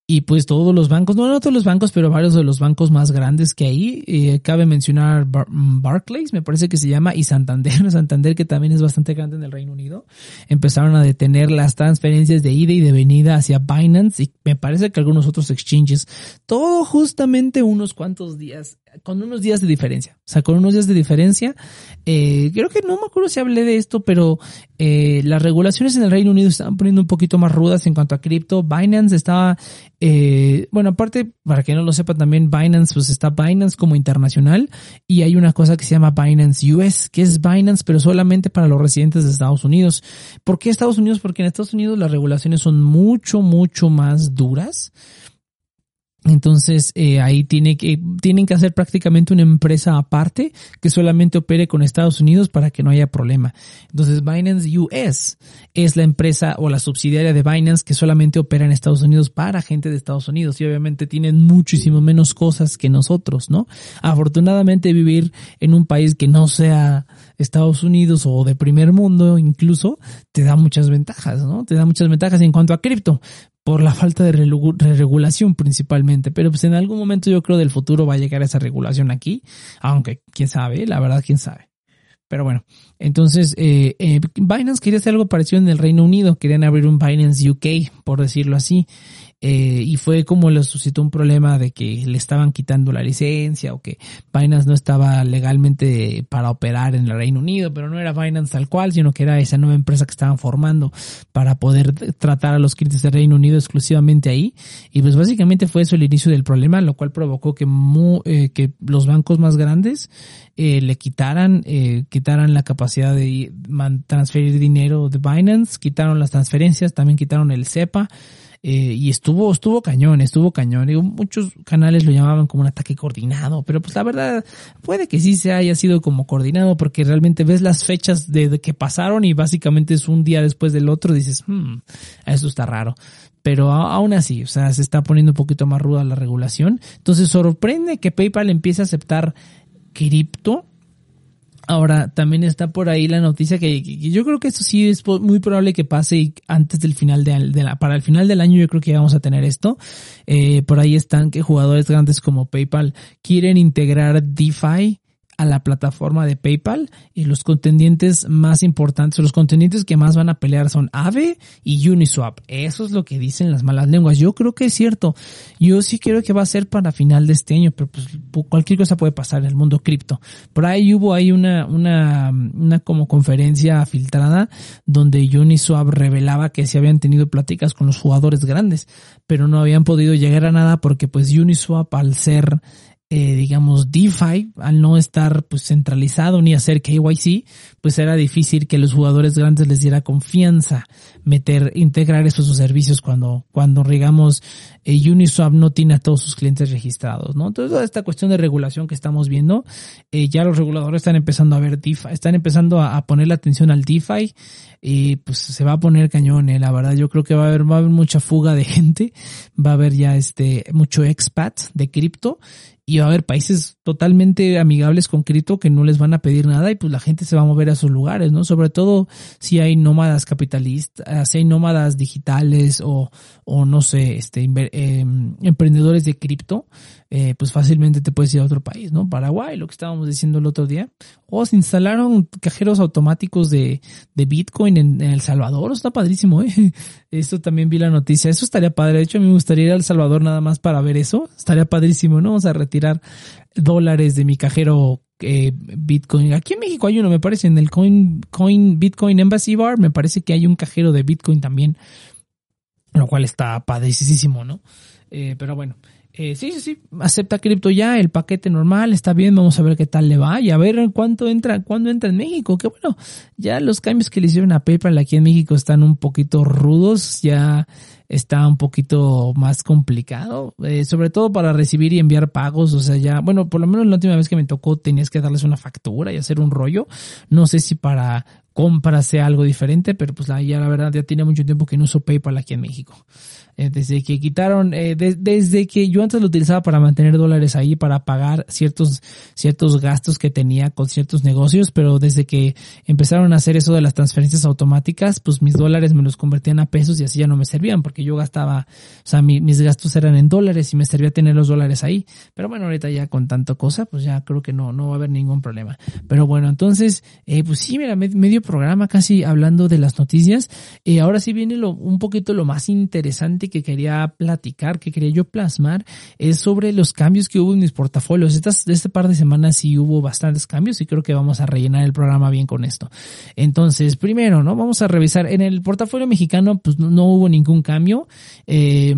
y pues todos los bancos, no, no todos los bancos, pero varios de los bancos más grandes que hay, eh, cabe mencionar mm, Barclays, me parece que se llama, y Santander, Santander que también es bastante grande en el Reino Unido, empezaron a detener las transferencias de ida y de venida hacia Binance y me parece que algunos otros exchanges, todo justamente unos cuantos días, con unos días de diferencia, o sea, con unos días de diferencia, eh, creo que no me acuerdo si hablé de esto, pero eh, las regulaciones en el Reino Unido estaban poniendo un poquito más rudas en cuanto a cripto, Binance estaba eh, bueno, aparte, para que no lo sepa también, Binance, pues está Binance como internacional y hay una cosa que se llama Binance US, que es Binance, pero solamente para los residentes de Estados Unidos. ¿Por qué Estados Unidos? Porque en Estados Unidos las regulaciones son mucho, mucho más duras. Entonces eh, ahí tiene que, tienen que hacer prácticamente una empresa aparte que solamente opere con Estados Unidos para que no haya problema. Entonces Binance US es la empresa o la subsidiaria de Binance que solamente opera en Estados Unidos para gente de Estados Unidos y obviamente tienen muchísimo menos cosas que nosotros, ¿no? Afortunadamente vivir en un país que no sea Estados Unidos o de primer mundo incluso te da muchas ventajas, ¿no? Te da muchas ventajas en cuanto a cripto por la falta de regulación principalmente, pero pues en algún momento yo creo del futuro va a llegar esa regulación aquí, aunque quién sabe, la verdad quién sabe. Pero bueno, entonces eh, eh, Binance quería hacer algo parecido en el Reino Unido, querían abrir un Binance UK, por decirlo así, eh, y fue como le suscitó un problema de que le estaban quitando la licencia o que Binance no estaba legalmente para operar en el Reino Unido, pero no era Binance tal cual, sino que era esa nueva empresa que estaban formando para poder tratar a los clientes del Reino Unido exclusivamente ahí. Y pues básicamente fue eso el inicio del problema, lo cual provocó que, eh, que los bancos más grandes eh, le quitaran, eh, quitaran la capacidad de transferir dinero de Binance, quitaron las transferencias, también quitaron el SEPA. Eh, y estuvo, estuvo cañón, estuvo cañón. Digo, muchos canales lo llamaban como un ataque coordinado, pero pues la verdad puede que sí se haya sido como coordinado porque realmente ves las fechas de, que pasaron y básicamente es un día después del otro dices, hmm, eso está raro. Pero aún así, o sea, se está poniendo un poquito más ruda la regulación. Entonces sorprende que PayPal empiece a aceptar cripto Ahora, también está por ahí la noticia que, yo creo que esto sí es muy probable que pase antes del final de, la, para el final del año yo creo que vamos a tener esto. Eh, por ahí están que jugadores grandes como PayPal quieren integrar DeFi a la plataforma de PayPal y los contendientes más importantes, los contendientes que más van a pelear son Aave y Uniswap. Eso es lo que dicen las malas lenguas. Yo creo que es cierto. Yo sí creo que va a ser para final de este año, pero pues cualquier cosa puede pasar en el mundo cripto. Por ahí hubo ahí una, una, una como conferencia filtrada donde Uniswap revelaba que se habían tenido pláticas con los jugadores grandes, pero no habían podido llegar a nada porque pues Uniswap al ser eh, digamos, DeFi, al no estar pues centralizado ni hacer KYC, pues era difícil que los jugadores grandes les diera confianza meter, integrar esos servicios cuando, cuando digamos, eh, Uniswap no tiene a todos sus clientes registrados, ¿no? Entonces toda esta cuestión de regulación que estamos viendo, eh, ya los reguladores están empezando a ver DeFi, están empezando a, poner la atención al DeFi, y pues se va a poner cañón, eh, la verdad yo creo que va a haber, va a haber mucha fuga de gente, va a haber ya este, mucho expat de cripto y va a haber países totalmente amigables con cripto que no les van a pedir nada y pues la gente se va a mover a esos lugares, ¿no? Sobre todo si hay nómadas capitalistas, si hay nómadas digitales o, o no sé, este, eh, emprendedores de cripto, eh, pues fácilmente te puedes ir a otro país, ¿no? Paraguay, lo que estábamos diciendo el otro día. O se instalaron cajeros automáticos de, de Bitcoin en, El Salvador, está padrísimo, ¿eh? Esto también vi la noticia, eso estaría padre, de hecho a mí me gustaría ir a El Salvador nada más para ver eso, estaría padrísimo, ¿no? Vamos a retirar dólares de mi cajero eh, Bitcoin. Aquí en México hay uno, me parece, en el Coin, Coin Bitcoin Embassy Bar, me parece que hay un cajero de Bitcoin también, lo cual está padrísimo, ¿no? Eh, pero bueno, eh, sí, sí, sí, acepta cripto ya, el paquete normal, está bien, vamos a ver qué tal le va y a ver cuánto entra, cuándo entra en México, que bueno, ya los cambios que le hicieron a PayPal aquí en México están un poquito rudos, ya está un poquito más complicado, eh, sobre todo para recibir y enviar pagos, o sea, ya, bueno, por lo menos la última vez que me tocó tenías que darles una factura y hacer un rollo, no sé si para compras sea algo diferente, pero pues la, ya la verdad ya tiene mucho tiempo que no uso PayPal aquí en México. Eh, desde que quitaron, eh, desde que yo antes lo utilizaba para mantener dólares ahí, para pagar ciertos, ciertos gastos que tenía con ciertos negocios, pero desde que empezaron a hacer eso de las transferencias automáticas, pues mis dólares me los convertían a pesos y así ya no me servían, porque yo gastaba, o sea, mis gastos eran en dólares y me servía tener los dólares ahí. Pero bueno, ahorita ya con tanto cosa, pues ya creo que no, no va a haber ningún problema. Pero bueno, entonces, eh, pues sí, mira, medio programa casi hablando de las noticias. Eh, ahora sí viene lo, un poquito lo más interesante que quería platicar, que quería yo plasmar, es sobre los cambios que hubo en mis portafolios. Estas, este par de semanas sí hubo bastantes cambios y creo que vamos a rellenar el programa bien con esto. Entonces, primero, ¿no? Vamos a revisar. En el portafolio mexicano, pues no hubo ningún cambio. Eh,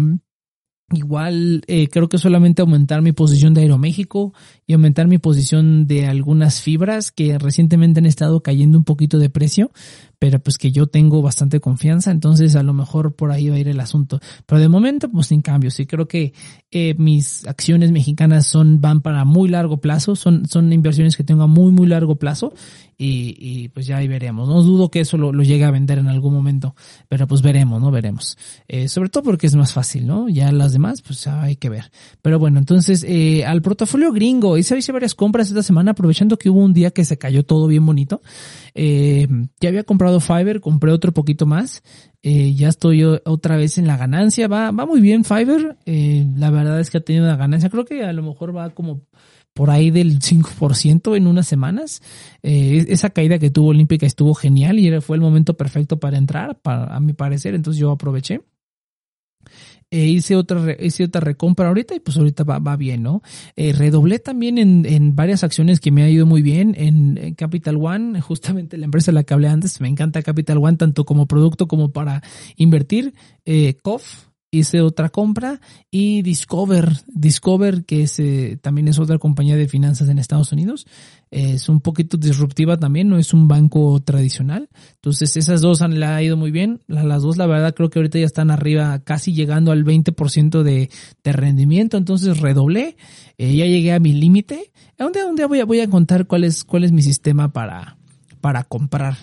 Igual eh, creo que solamente aumentar mi posición de Aeroméxico y aumentar mi posición de algunas fibras que recientemente han estado cayendo un poquito de precio, pero pues que yo tengo bastante confianza, entonces a lo mejor por ahí va a ir el asunto. Pero de momento pues sin cambios y creo que eh, mis acciones mexicanas son van para muy largo plazo, son, son inversiones que tengo a muy muy largo plazo y, pues ya ahí veremos. No dudo que eso lo, lo, llegue a vender en algún momento, pero pues veremos, ¿no? Veremos. Eh, sobre todo porque es más fácil, ¿no? Ya las demás, pues hay que ver. Pero bueno, entonces, eh, al portafolio gringo, hice, hice varias compras esta semana, aprovechando que hubo un día que se cayó todo bien bonito. Eh, ya había comprado Fiverr, compré otro poquito más. Eh, ya estoy otra vez en la ganancia. Va, va muy bien Fiverr. Eh, la verdad es que ha tenido una ganancia. Creo que a lo mejor va como por ahí del 5% en unas semanas. Eh, esa caída que tuvo Olímpica estuvo genial y fue el momento perfecto para entrar, para, a mi parecer, entonces yo aproveché. E hice otra hice otra recompra ahorita y pues ahorita va, va bien, ¿no? Eh, redoblé también en, en, varias acciones que me ha ido muy bien en, Capital One, justamente la empresa de la que hablé antes, me encanta Capital One tanto como producto como para invertir. Eh, COF, hice otra compra y Discover, Discover que es, eh, también es otra compañía de finanzas en Estados Unidos, es un poquito disruptiva también, no es un banco tradicional. Entonces esas dos han le ha ido muy bien. Las dos la verdad creo que ahorita ya están arriba casi llegando al 20% de, de rendimiento, entonces redoblé, eh, ya llegué a mi límite. Un un día voy a, voy a contar cuál es, cuál es mi sistema para, para comprar.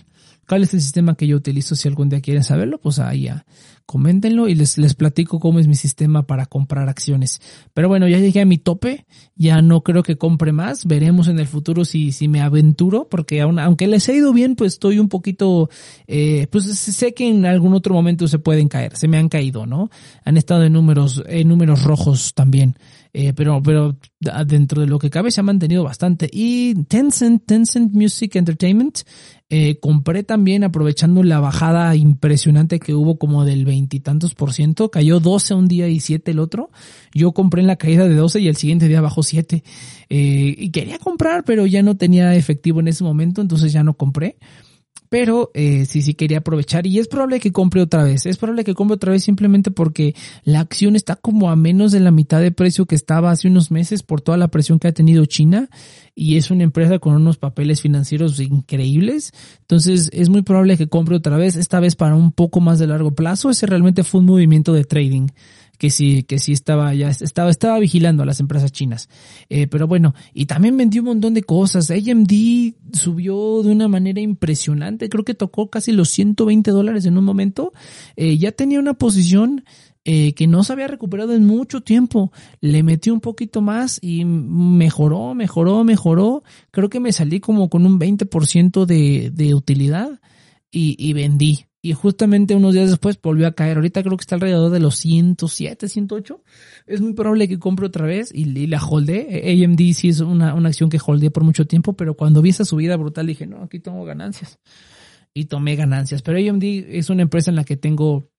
¿Cuál es el sistema que yo utilizo? Si algún día quieren saberlo, pues ahí ya coméntenlo y les, les platico cómo es mi sistema para comprar acciones. Pero bueno, ya llegué a mi tope, ya no creo que compre más, veremos en el futuro si, si me aventuro, porque aunque les ha ido bien, pues estoy un poquito, eh, pues sé que en algún otro momento se pueden caer, se me han caído, ¿no? Han estado en números, en números rojos también. Eh, pero, pero dentro de lo que cabe se ha mantenido bastante. Y Tencent, Tencent Music Entertainment, eh, compré también aprovechando la bajada impresionante que hubo como del veintitantos por ciento, cayó 12 un día y 7 el otro. Yo compré en la caída de 12 y el siguiente día bajó 7. Eh, y quería comprar, pero ya no tenía efectivo en ese momento, entonces ya no compré pero eh, sí, sí quería aprovechar y es probable que compre otra vez. Es probable que compre otra vez simplemente porque la acción está como a menos de la mitad de precio que estaba hace unos meses por toda la presión que ha tenido China y es una empresa con unos papeles financieros increíbles. Entonces es muy probable que compre otra vez, esta vez para un poco más de largo plazo. Ese realmente fue un movimiento de trading que sí, que sí estaba ya, estaba, estaba vigilando a las empresas chinas. Eh, pero bueno, y también vendió un montón de cosas. AMD subió de una manera impresionante. Creo que tocó casi los 120 dólares en un momento. Eh, ya tenía una posición eh, que no se había recuperado en mucho tiempo. Le metió un poquito más y mejoró, mejoró, mejoró. Creo que me salí como con un 20% de, de utilidad y, y vendí y justamente unos días después volvió a caer. Ahorita creo que está alrededor de los 107, 108. Es muy probable que compre otra vez y, la holde. AMD sí es una, una acción que holdeé por mucho tiempo, pero cuando vi esa subida brutal dije, no, aquí tengo ganancias. Y tomé ganancias. Pero AMD es una empresa en la que tengo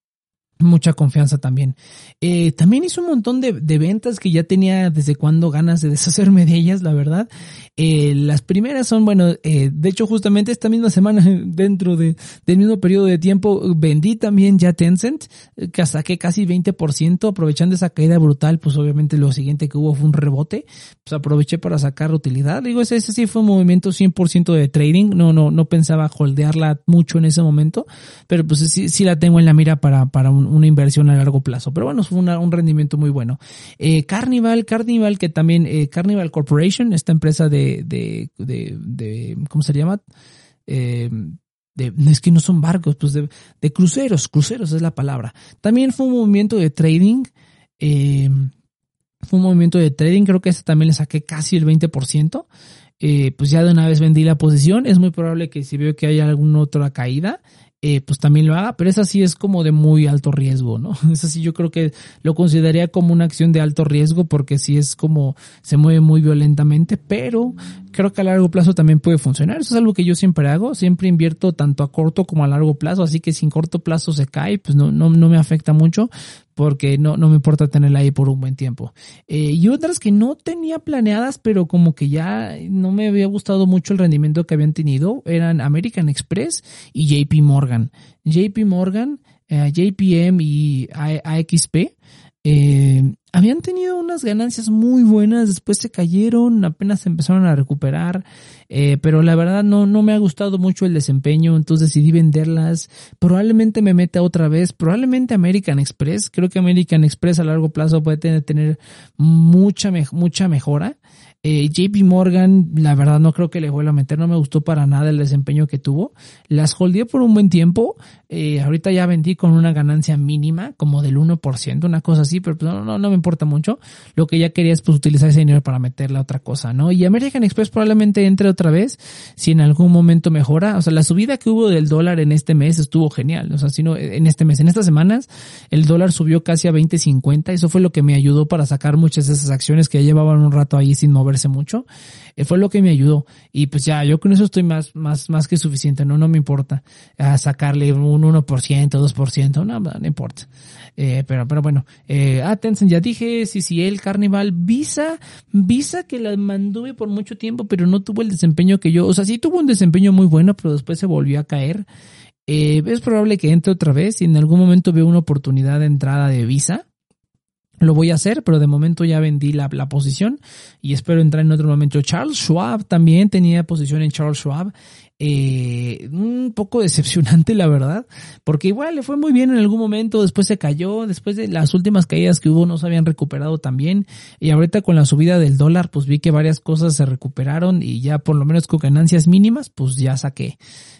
mucha confianza también. Eh, también hizo un montón de, de, ventas que ya tenía desde cuando ganas de deshacerme de ellas, la verdad. Eh, las primeras son, bueno, eh, de hecho justamente esta misma semana, dentro de, del mismo periodo de tiempo, vendí también ya Tencent, que saqué casi 20%, aprovechando esa caída brutal, pues obviamente lo siguiente que hubo fue un rebote, pues aproveché para sacar utilidad. Digo, ese, ese sí fue un movimiento 100% de trading, no, no, no pensaba holdearla mucho en ese momento, pero pues sí, sí la tengo en la mira para, para un una inversión a largo plazo. Pero bueno, fue un rendimiento muy bueno. Eh, Carnival, Carnival, que también, eh, Carnival Corporation, esta empresa de, de, de, de ¿cómo se llama? Eh, es que no son barcos, pues de, de, cruceros, cruceros es la palabra. También fue un movimiento de trading, eh, fue un movimiento de trading, creo que este también le saqué casi el 20%. Eh, pues ya de una vez vendí la posición, es muy probable que si veo que hay alguna otra caída, eh, pues también lo haga, pero esa sí es como de muy alto riesgo, ¿no? Esa sí yo creo que lo consideraría como una acción de alto riesgo porque sí es como se mueve muy violentamente, pero creo que a largo plazo también puede funcionar. Eso es algo que yo siempre hago, siempre invierto tanto a corto como a largo plazo, así que si en corto plazo se cae, pues no, no, no me afecta mucho, porque no, no me importa tenerla ahí por un buen tiempo. Eh, y otras que no tenía planeadas, pero como que ya no me había gustado mucho el rendimiento que habían tenido, eran American Express y JP Morgan. JP Morgan, eh, JPM y AXP eh, habían tenido unas ganancias muy buenas, después se cayeron, apenas empezaron a recuperar, eh, pero la verdad no, no me ha gustado mucho el desempeño, entonces decidí venderlas. Probablemente me meta otra vez, probablemente American Express, creo que American Express a largo plazo puede tener, tener mucha, mucha mejora. Eh, JP Morgan, la verdad no creo que le vuelva a meter, no me gustó para nada el desempeño que tuvo. Las holdeé por un buen tiempo, eh, ahorita ya vendí con una ganancia mínima, como del 1%, una cosa así, pero pues, no, no, no me importa mucho. Lo que ya quería es pues utilizar ese dinero para meterle a otra cosa, ¿no? Y American Express probablemente entre otra vez, si en algún momento mejora. O sea, la subida que hubo del dólar en este mes estuvo genial. O sea, si no, en este mes, en estas semanas, el dólar subió casi a 20.50. Eso fue lo que me ayudó para sacar muchas de esas acciones que ya llevaban un rato ahí sin moverse mucho. Eh, fue lo que me ayudó. Y pues ya, yo con eso estoy más, más, más que suficiente. No, no me importa a sacarle un 1%, 2%, no, no importa. Eh, pero, pero bueno, eh, ah, ya dije, el Carnival, Visa, Visa que la mantuve por mucho tiempo, pero no tuvo el desempeño que yo, o sea, sí tuvo un desempeño muy bueno, pero después se volvió a caer. Eh, es probable que entre otra vez y en algún momento veo una oportunidad de entrada de Visa lo voy a hacer, pero de momento ya vendí la, la, posición y espero entrar en otro momento. Charles Schwab también tenía posición en Charles Schwab. Eh, un poco decepcionante, la verdad, porque igual le fue muy bien en algún momento, después se cayó, después de las últimas caídas que hubo no se habían recuperado también y ahorita con la subida del dólar, pues vi que varias cosas se recuperaron y ya por lo menos con ganancias mínimas, pues ya saqué.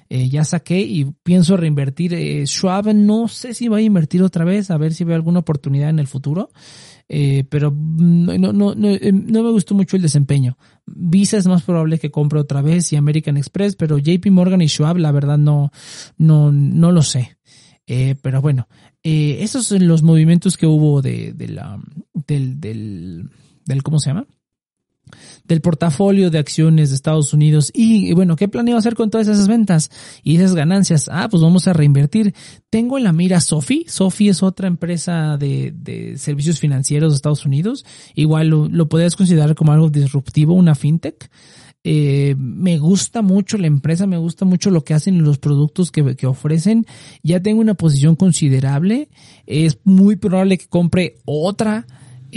Eh, ya saqué y pienso reinvertir. Eh, Schwab no sé si va a invertir otra vez, a ver si veo alguna oportunidad en el futuro. Eh, pero no, no, no, eh, no, me gustó mucho el desempeño. Visa es más probable que compre otra vez y American Express, pero JP Morgan y Schwab, la verdad no, no, no lo sé. Eh, pero bueno, eh, esos son los movimientos que hubo de, de la, del, del, del, ¿cómo se llama? Del portafolio de acciones de Estados Unidos y, bueno, ¿qué planeo hacer con todas esas ventas y esas ganancias? Ah, pues vamos a reinvertir. Tengo en la mira Sofi. Sofi es otra empresa de, de servicios financieros de Estados Unidos. Igual lo, lo podrías considerar como algo disruptivo, una fintech. Eh, me gusta mucho la empresa, me gusta mucho lo que hacen los productos que, que ofrecen. Ya tengo una posición considerable. Es muy probable que compre otra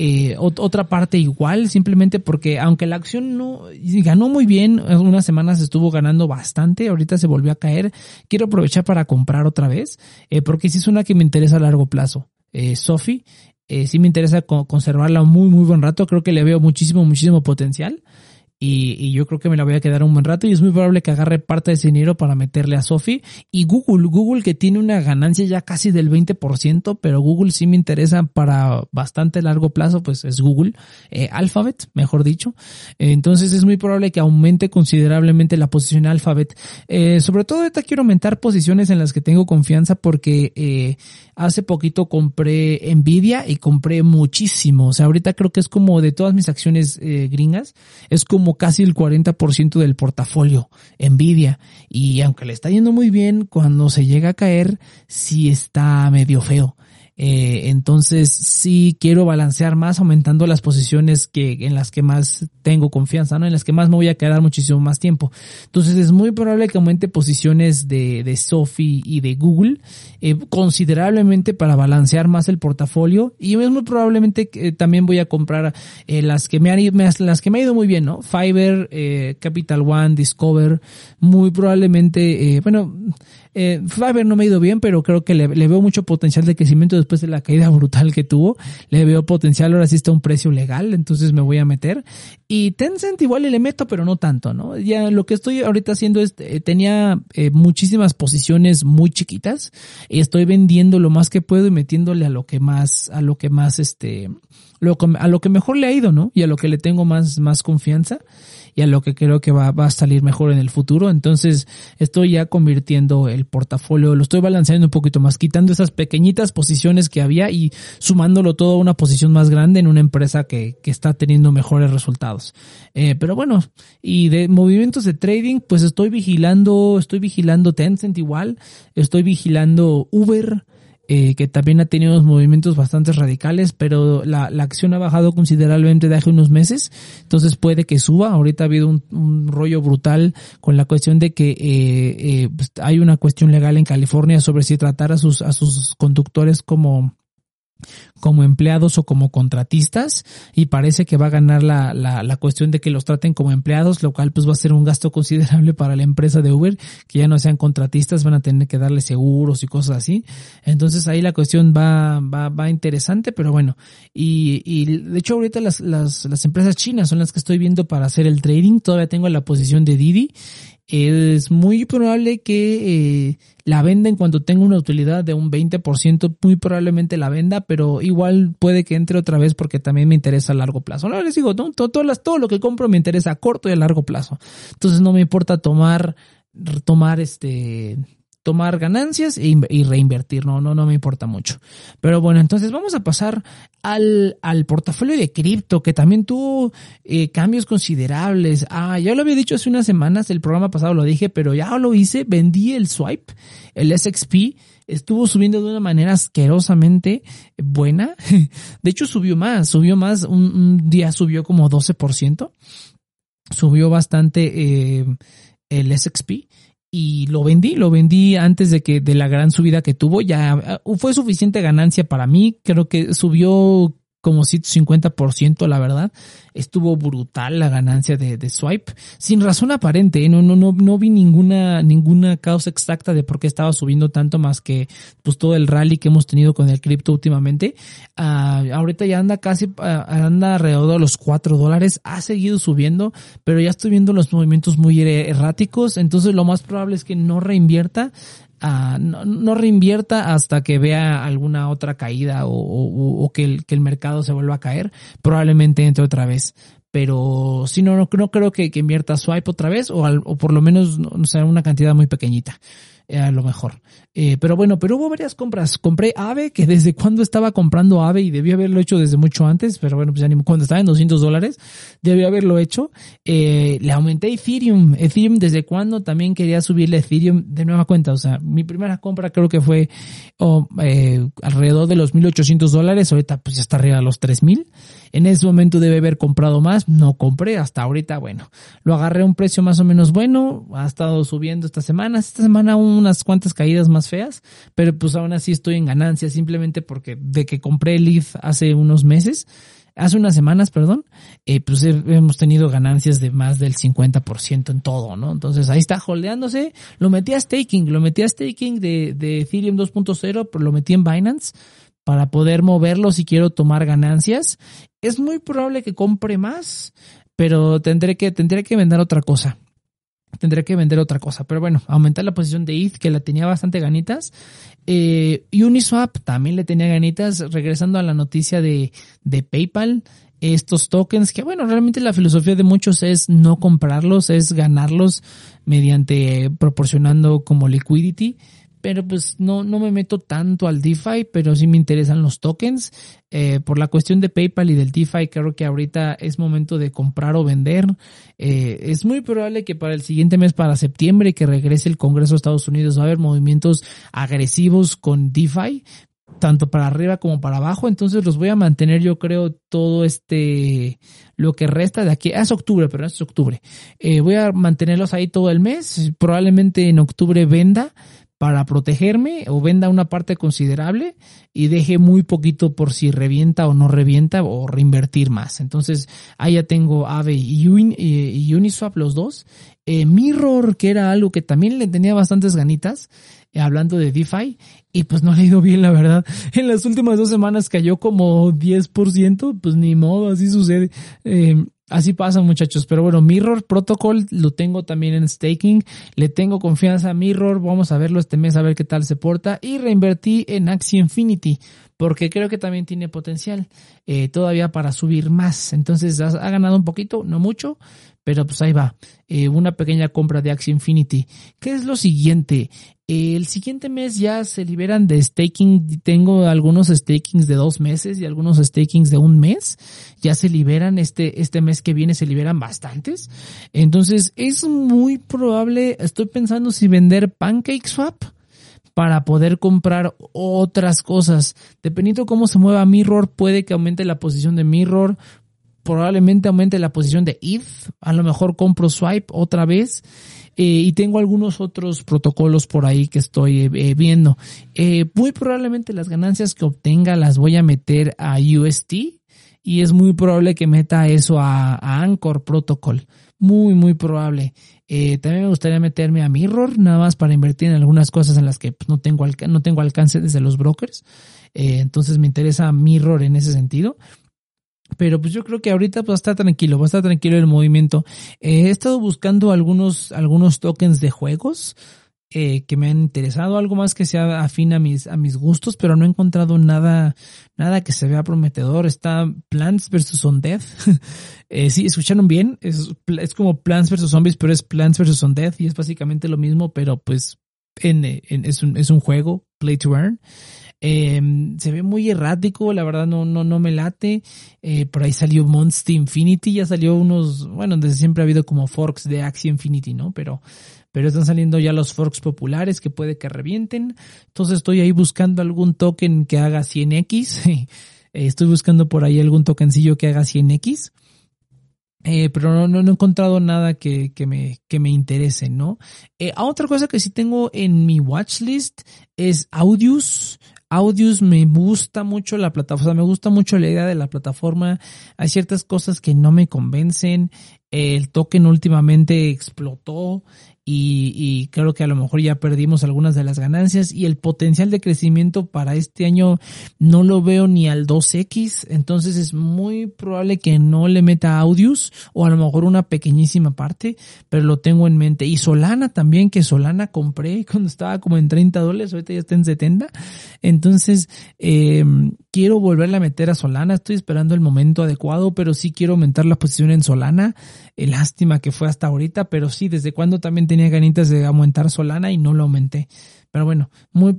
eh, otra parte igual, simplemente porque aunque la acción no ganó muy bien, unas semanas estuvo ganando bastante, ahorita se volvió a caer, quiero aprovechar para comprar otra vez, eh, porque sí es una que me interesa a largo plazo. Eh, Sophie, eh, sí me interesa conservarla muy, muy buen rato, creo que le veo muchísimo, muchísimo potencial y, y, yo creo que me la voy a quedar un buen rato y es muy probable que agarre parte de ese dinero para meterle a Sophie y Google, Google que tiene una ganancia ya casi del 20%, pero Google sí me interesa para bastante largo plazo, pues es Google, eh, Alphabet, mejor dicho. entonces es muy probable que aumente considerablemente la posición Alphabet. Eh, sobre todo ahorita quiero aumentar posiciones en las que tengo confianza porque eh, hace poquito compré Nvidia y compré muchísimo. O sea, ahorita creo que es como de todas mis acciones eh, gringas, es como casi el 40% del portafolio Nvidia. Y aunque le está yendo muy bien, cuando se llega a caer, sí está medio feo. Eh, entonces sí quiero balancear más aumentando las posiciones que en las que más tengo confianza, ¿no? En las que más me voy a quedar muchísimo más tiempo. Entonces es muy probable que aumente posiciones de, de Sophie y de Google eh, considerablemente para balancear más el portafolio y es muy probablemente que también voy a comprar eh, las que me han las que me ha ido muy bien, ¿no? Fiverr, eh, Capital One, Discover, muy probablemente, eh, bueno, eh, Fiverr no me ha ido bien, pero creo que le, veo mucho potencial de crecimiento después de la caída brutal que tuvo. Le veo potencial, ahora sí está un precio legal, entonces me voy a meter. Y Tencent igual le meto, pero no tanto, ¿no? Ya lo que estoy ahorita haciendo es, eh, tenía eh, muchísimas posiciones muy chiquitas y estoy vendiendo lo más que puedo y metiéndole a lo que más, a lo que más, este, a lo que mejor le ha ido, ¿no? Y a lo que le tengo más, más confianza y a lo que creo que va, va a salir mejor en el futuro. Entonces estoy ya convirtiendo el portafolio, lo estoy balanceando un poquito más, quitando esas pequeñitas posiciones que había y sumándolo todo a una posición más grande en una empresa que, que está teniendo mejores resultados. Eh, pero bueno, y de movimientos de trading, pues estoy vigilando, estoy vigilando Tencent igual, estoy vigilando Uber, eh, que también ha tenido unos movimientos bastante radicales, pero la, la, acción ha bajado considerablemente de hace unos meses, entonces puede que suba. Ahorita ha habido un, un rollo brutal con la cuestión de que eh, eh, pues, hay una cuestión legal en California sobre si tratar a sus, a sus conductores como como empleados o como contratistas y parece que va a ganar la, la, la, cuestión de que los traten como empleados, lo cual pues va a ser un gasto considerable para la empresa de Uber, que ya no sean contratistas, van a tener que darle seguros y cosas así. Entonces ahí la cuestión va, va, va interesante, pero bueno, y, y de hecho ahorita las, las, las empresas chinas son las que estoy viendo para hacer el trading, todavía tengo la posición de Didi es muy probable que eh, la venda en cuanto tenga una utilidad de un 20%, muy probablemente la venda, pero igual puede que entre otra vez porque también me interesa a largo plazo. No les digo, todo, todo, todo lo que compro me interesa a corto y a largo plazo. Entonces no me importa tomar, tomar este, tomar ganancias y, reinvertir, no, no, no me importa mucho. Pero bueno, entonces vamos a pasar al, al portafolio de cripto, que también tuvo eh, cambios considerables. Ah, ya lo había dicho hace unas semanas, el programa pasado lo dije, pero ya lo hice, vendí el swipe, el SXP, estuvo subiendo de una manera asquerosamente buena. De hecho, subió más, subió más, un, día subió como 12%, subió bastante eh, el SXP y lo vendí, lo vendí antes de que de la gran subida que tuvo, ya uh, fue suficiente ganancia para mí, creo que subió como 150%, la verdad. Estuvo brutal la ganancia de, de Swipe, sin razón aparente, ¿eh? no, no, no, no vi ninguna, ninguna causa exacta de por qué estaba subiendo tanto más que pues todo el rally que hemos tenido con el cripto últimamente. Ah, ahorita ya anda casi, ah, anda alrededor de los 4 dólares, ha seguido subiendo, pero ya estoy viendo los movimientos muy erráticos, entonces lo más probable es que no reinvierta no, reinvierta hasta que vea alguna otra caída o, que, el, que el mercado se vuelva a caer, probablemente entre otra vez. Pero si no, no, no creo que, invierta swipe otra vez o, o por lo menos no sea una cantidad muy pequeñita a lo mejor. Eh, pero bueno, pero hubo varias compras. Compré AVE, que desde cuando estaba comprando AVE y debía haberlo hecho desde mucho antes, pero bueno, pues ya ni cuando estaba en 200 dólares, debía haberlo hecho. Eh, le aumenté Ethereum. Ethereum, desde cuando también quería subirle Ethereum de nueva cuenta. O sea, mi primera compra creo que fue oh, eh, alrededor de los 1800 dólares. Ahorita pues ya está arriba de los 3000. En ese momento debe haber comprado más, no compré hasta ahorita, bueno, lo agarré a un precio más o menos bueno, ha estado subiendo estas semanas, esta semana unas cuantas caídas más feas, pero pues aún así estoy en ganancia simplemente porque de que compré el ETH hace unos meses, hace unas semanas, perdón, eh, pues hemos tenido ganancias de más del 50% en todo, ¿no? Entonces ahí está holdeándose, lo metí a staking, lo metí a staking de, de Ethereum 2.0, pero lo metí en Binance para poder moverlo si quiero tomar ganancias. Es muy probable que compre más, pero tendré que, tendré que vender otra cosa tendré que vender otra cosa. Pero bueno, aumentar la posición de ETH, que la tenía bastante ganitas. Eh, Uniswap también le tenía ganitas, regresando a la noticia de, de PayPal. Estos tokens, que bueno, realmente la filosofía de muchos es no comprarlos, es ganarlos mediante proporcionando como liquidity pero pues no, no me meto tanto al DeFi, pero sí me interesan los tokens. Eh, por la cuestión de PayPal y del DeFi, creo que ahorita es momento de comprar o vender. Eh, es muy probable que para el siguiente mes, para septiembre, que regrese el Congreso de Estados Unidos, va a haber movimientos agresivos con DeFi, tanto para arriba como para abajo, entonces los voy a mantener yo creo todo este, lo que resta de aquí, ah, es octubre, pero es octubre, eh, voy a mantenerlos ahí todo el mes, probablemente en octubre venda, para protegerme o venda una parte considerable y deje muy poquito por si revienta o no revienta o reinvertir más. Entonces, ahí ya tengo Ave y, Uniswap los dos. Eh, Mirror, que era algo que también le tenía bastantes ganitas, eh, hablando de DeFi, y pues no le ha ido bien, la verdad. En las últimas dos semanas cayó como 10%, pues ni modo, así sucede. Eh, Así pasa, muchachos. Pero bueno, Mirror Protocol lo tengo también en staking. Le tengo confianza a Mirror. Vamos a verlo este mes a ver qué tal se porta. Y reinvertí en Axie Infinity porque creo que también tiene potencial eh, todavía para subir más. Entonces ha, ganado un poquito, no mucho, pero pues ahí va. Eh, una pequeña compra de Axie Infinity. ¿Qué es lo siguiente? el siguiente mes ya se liberan de staking. Tengo algunos stakings de dos meses y algunos stakings de un mes. Ya se liberan este, este mes que viene se liberan bastantes. Entonces es muy probable, estoy pensando si vender PancakeSwap para poder comprar otras cosas. Dependiendo cómo se mueva Mirror, puede que aumente la posición de Mirror, probablemente aumente la posición de ETH, a lo mejor compro Swipe otra vez. Eh, y tengo algunos otros protocolos por ahí que estoy eh, eh, viendo. muy probablemente las ganancias que obtenga las voy a meter a UST y es muy probable que meta eso a, Anchor Protocol. Muy, muy probable. también me gustaría meterme a Mirror, nada más para invertir en algunas cosas en las que pues, no, tengo no tengo alcance desde los brokers. entonces me interesa Mirror en ese sentido. Pero pues yo creo que ahorita pues está tranquilo, va a estar tranquilo el movimiento. Eh, he estado buscando algunos, algunos tokens de juegos eh, que me han interesado, algo más que sea afín a mis, a mis gustos, pero no he encontrado nada, nada que se vea prometedor. Está Plants vs. Undead. eh, sí, escucharon bien, es, es como Plants vs. Zombies, pero es Plants vs. Undead y es básicamente lo mismo, pero pues es, un, es un juego, play to earn. Eh, se ve muy errático, la verdad no, no, no me late. Eh, por ahí salió Monster Infinity, ya salió unos, bueno, desde siempre ha habido como forks de Axie Infinity, ¿no? Pero, pero están saliendo ya los forks populares que puede que revienten. Entonces estoy ahí buscando algún token que haga 100x. estoy buscando por ahí algún tokencillo que haga 100x. Eh, pero no, no, he encontrado nada que, que, me, que me interese, ¿no? Eh, otra cosa que sí tengo en mi watchlist es Audius. Audius me gusta mucho la plataforma, me gusta mucho la idea de la plataforma. Hay ciertas cosas que no me convencen. El token últimamente explotó y, y, creo que a lo mejor ya perdimos algunas de las ganancias y el potencial de crecimiento para este año no lo veo ni al 2X, entonces es muy probable que no le meta Audius o a lo mejor una pequeñísima parte, pero lo tengo en mente. Y Solana también, que Solana compré cuando estaba como en 30 dólares, ahorita ya está en 70, entonces eh, quiero volverle a meter a Solana, estoy esperando el momento adecuado, pero sí quiero aumentar la posición en Solana, lástima que fue hasta ahorita, pero sí, desde cuando también tenía tenía ganitas de aumentar Solana y no lo aumenté. Pero bueno, muy,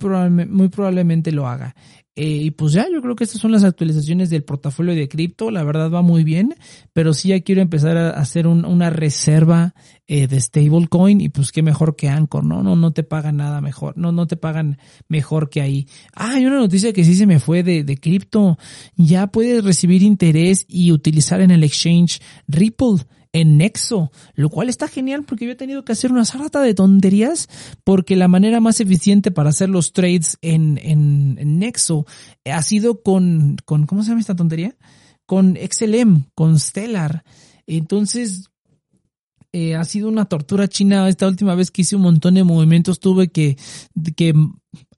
muy probablemente lo haga. Eh, y pues ya, yo creo que estas son las actualizaciones del portafolio de cripto. La verdad va muy bien, pero sí ya quiero empezar a hacer una reserva eh, de stablecoin y pues qué mejor que Anchor, ¿no? No, no te pagan nada mejor, no, no te pagan mejor que ahí. Ah, hay una noticia que sí se me fue de, de cripto. Ya puedes recibir interés y utilizar en el exchange Ripple en Nexo, lo cual está genial porque yo he tenido que hacer una sarta de tonterías porque la manera más eficiente para hacer los trades en, en, Nexo ha sido con, con, ¿cómo se llama esta tontería? Con XLM, con Stellar. Entonces, eh, ha sido una tortura china. Esta última vez que hice un montón de movimientos tuve que, que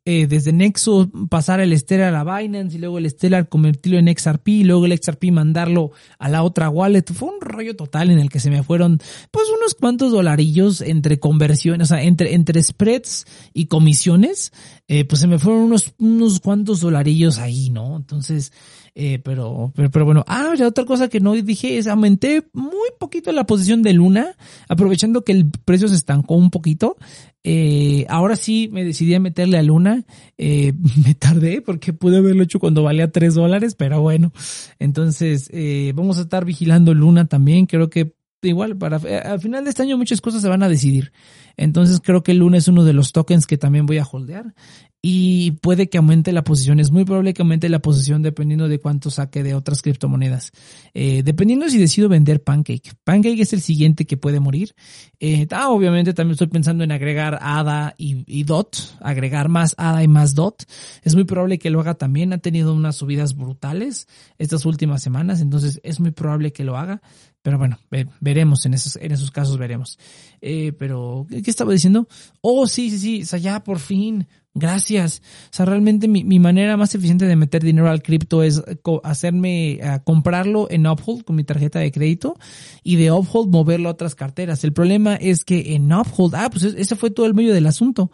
eh, desde Nexo pasar el Stellar a Binance y luego el Stellar convertirlo en XRP y luego el XRP mandarlo a la otra wallet. Fue un rollo total en el que se me fueron pues unos cuantos dolarillos entre conversiones, o sea, entre, entre spreads y comisiones, eh, pues se me fueron unos, unos cuantos dolarillos ahí, ¿no? Entonces, eh, pero, pero, pero, bueno, ah, ya otra cosa que no dije es aumenté muy poquito la posición de Luna, aprovechando que el precio se estancó un poquito. Eh, ahora sí me decidí a meterle a Luna. Eh, me tardé porque pude haberlo hecho cuando valía 3 dólares, pero bueno. Entonces, eh, vamos a estar vigilando Luna también. Creo que igual para eh, al final de este año muchas cosas se van a decidir. Entonces creo que el Luna es uno de los tokens que también voy a holdear y puede que aumente la posición. Es muy probable que aumente la posición dependiendo de cuánto saque de otras criptomonedas. Eh, dependiendo si decido vender Pancake. Pancake es el siguiente que puede morir. Eh, ah, obviamente también estoy pensando en agregar ADA y, DOT, agregar más ADA y más DOT. Es muy probable que lo haga también. Ha tenido unas subidas brutales estas últimas semanas, entonces es muy probable que lo haga. Pero bueno, veremos en esos, en esos casos, veremos. Eh, pero, ¿qué estaba diciendo? Oh, sí, sí, sí, ya por fin, Gracias. O sea, realmente mi, mi manera más eficiente de meter dinero al cripto es hacerme, comprarlo en Uphold con mi tarjeta de crédito y de Uphold moverlo a otras carteras. El problema es que en Uphold, ah, pues ese fue todo el medio del asunto,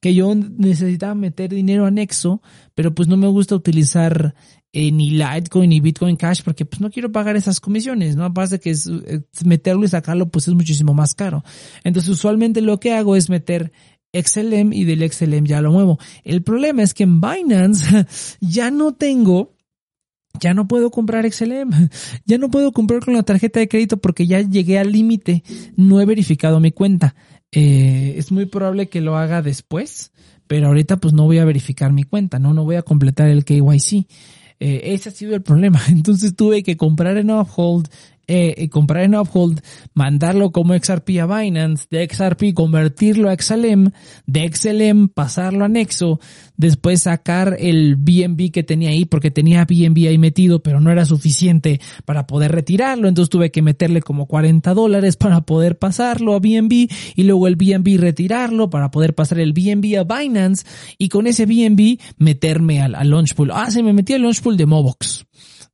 que yo necesitaba meter dinero anexo, pero pues no me gusta utilizar eh, ni Litecoin ni Bitcoin Cash porque pues no quiero pagar esas comisiones, ¿no? Aparte de que es, eh, meterlo y sacarlo pues es muchísimo más caro. Entonces usualmente lo que hago es meter XLM y del XLM ya lo muevo. El problema es que en Binance ya no tengo ya no puedo comprar XLM, ya no puedo comprar con la tarjeta de crédito porque ya llegué al límite, no he verificado mi cuenta. Eh, es muy probable que lo haga después, pero ahorita pues no voy a verificar mi cuenta, no, no voy a completar el KYC. Eh, ese ha sido el problema. Entonces tuve que comprar en Uphold eh, comprar en Uphold, mandarlo como XRP a Binance, de XRP convertirlo a XLM, de XLM pasarlo a Nexo, después sacar el BNB que tenía ahí, porque tenía BNB ahí metido, pero no era suficiente para poder retirarlo, entonces tuve que meterle como 40 dólares para poder pasarlo a BNB y luego el BNB retirarlo para poder pasar el BNB a Binance y con ese BNB meterme al, Launchpool. Ah, se me metí al Launchpool de Mobox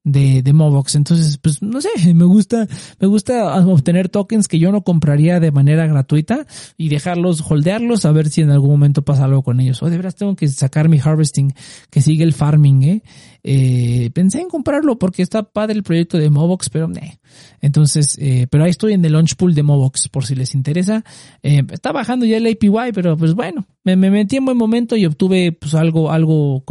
de, de Mobox. Entonces, pues no sé, me gusta, me gusta obtener tokens que yo no compraría de manera gratuita y dejarlos, holdearlos, a ver si en algún momento pasa algo con ellos. O de veras tengo que sacar mi harvesting, que sigue el farming, eh. eh pensé en comprarlo porque está padre el proyecto de Mobox, pero eh. entonces, eh, pero ahí estoy en el launch pool de Mobox por si les interesa. Eh, está bajando ya el APY, pero pues bueno, me, me metí en buen momento y obtuve pues algo, algo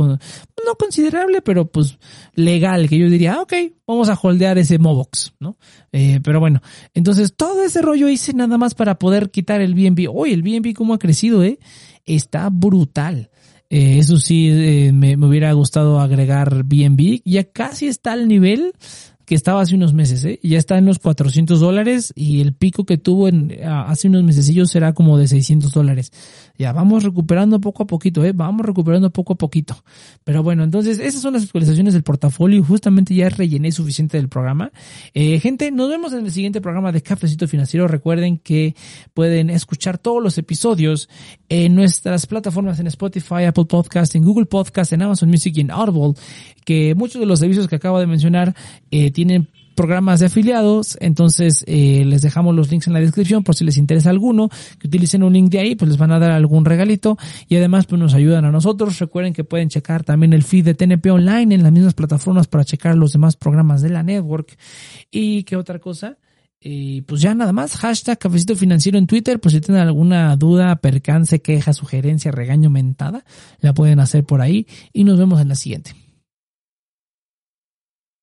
no considerable, pero pues legal, que yo diría, ok, vamos a holdear ese Mobox, ¿no? Eh, pero bueno, entonces todo ese rollo hice nada más para poder quitar el BNB. Oye, el BNB cómo ha crecido, ¿eh? Está brutal. Eh, eso sí, eh, me, me, hubiera gustado agregar BNB. Ya casi está al nivel que estaba hace unos meses, ¿eh? Ya está en los 400 dólares y el pico que tuvo en, hace unos mesecillos será como de 600 dólares. Ya vamos recuperando poco a poquito, ¿eh? Vamos recuperando poco a poquito. Pero bueno, entonces esas son las actualizaciones del portafolio. Justamente ya rellené suficiente del programa. Eh, gente, nos vemos en el siguiente programa de Cafecito Financiero. Recuerden que pueden escuchar todos los episodios en nuestras plataformas en Spotify, Apple Podcast, en Google Podcast, en Amazon Music y en Audible. Que muchos de los servicios que acabo de mencionar eh, tienen programas de afiliados, entonces eh, les dejamos los links en la descripción por si les interesa alguno, que utilicen un link de ahí, pues les van a dar algún regalito y además pues nos ayudan a nosotros. Recuerden que pueden checar también el feed de TNP Online en las mismas plataformas para checar los demás programas de la network. Y qué otra cosa, Y pues ya nada más, hashtag cafecito financiero en Twitter, pues si tienen alguna duda, percance, queja, sugerencia, regaño, mentada, la pueden hacer por ahí y nos vemos en la siguiente.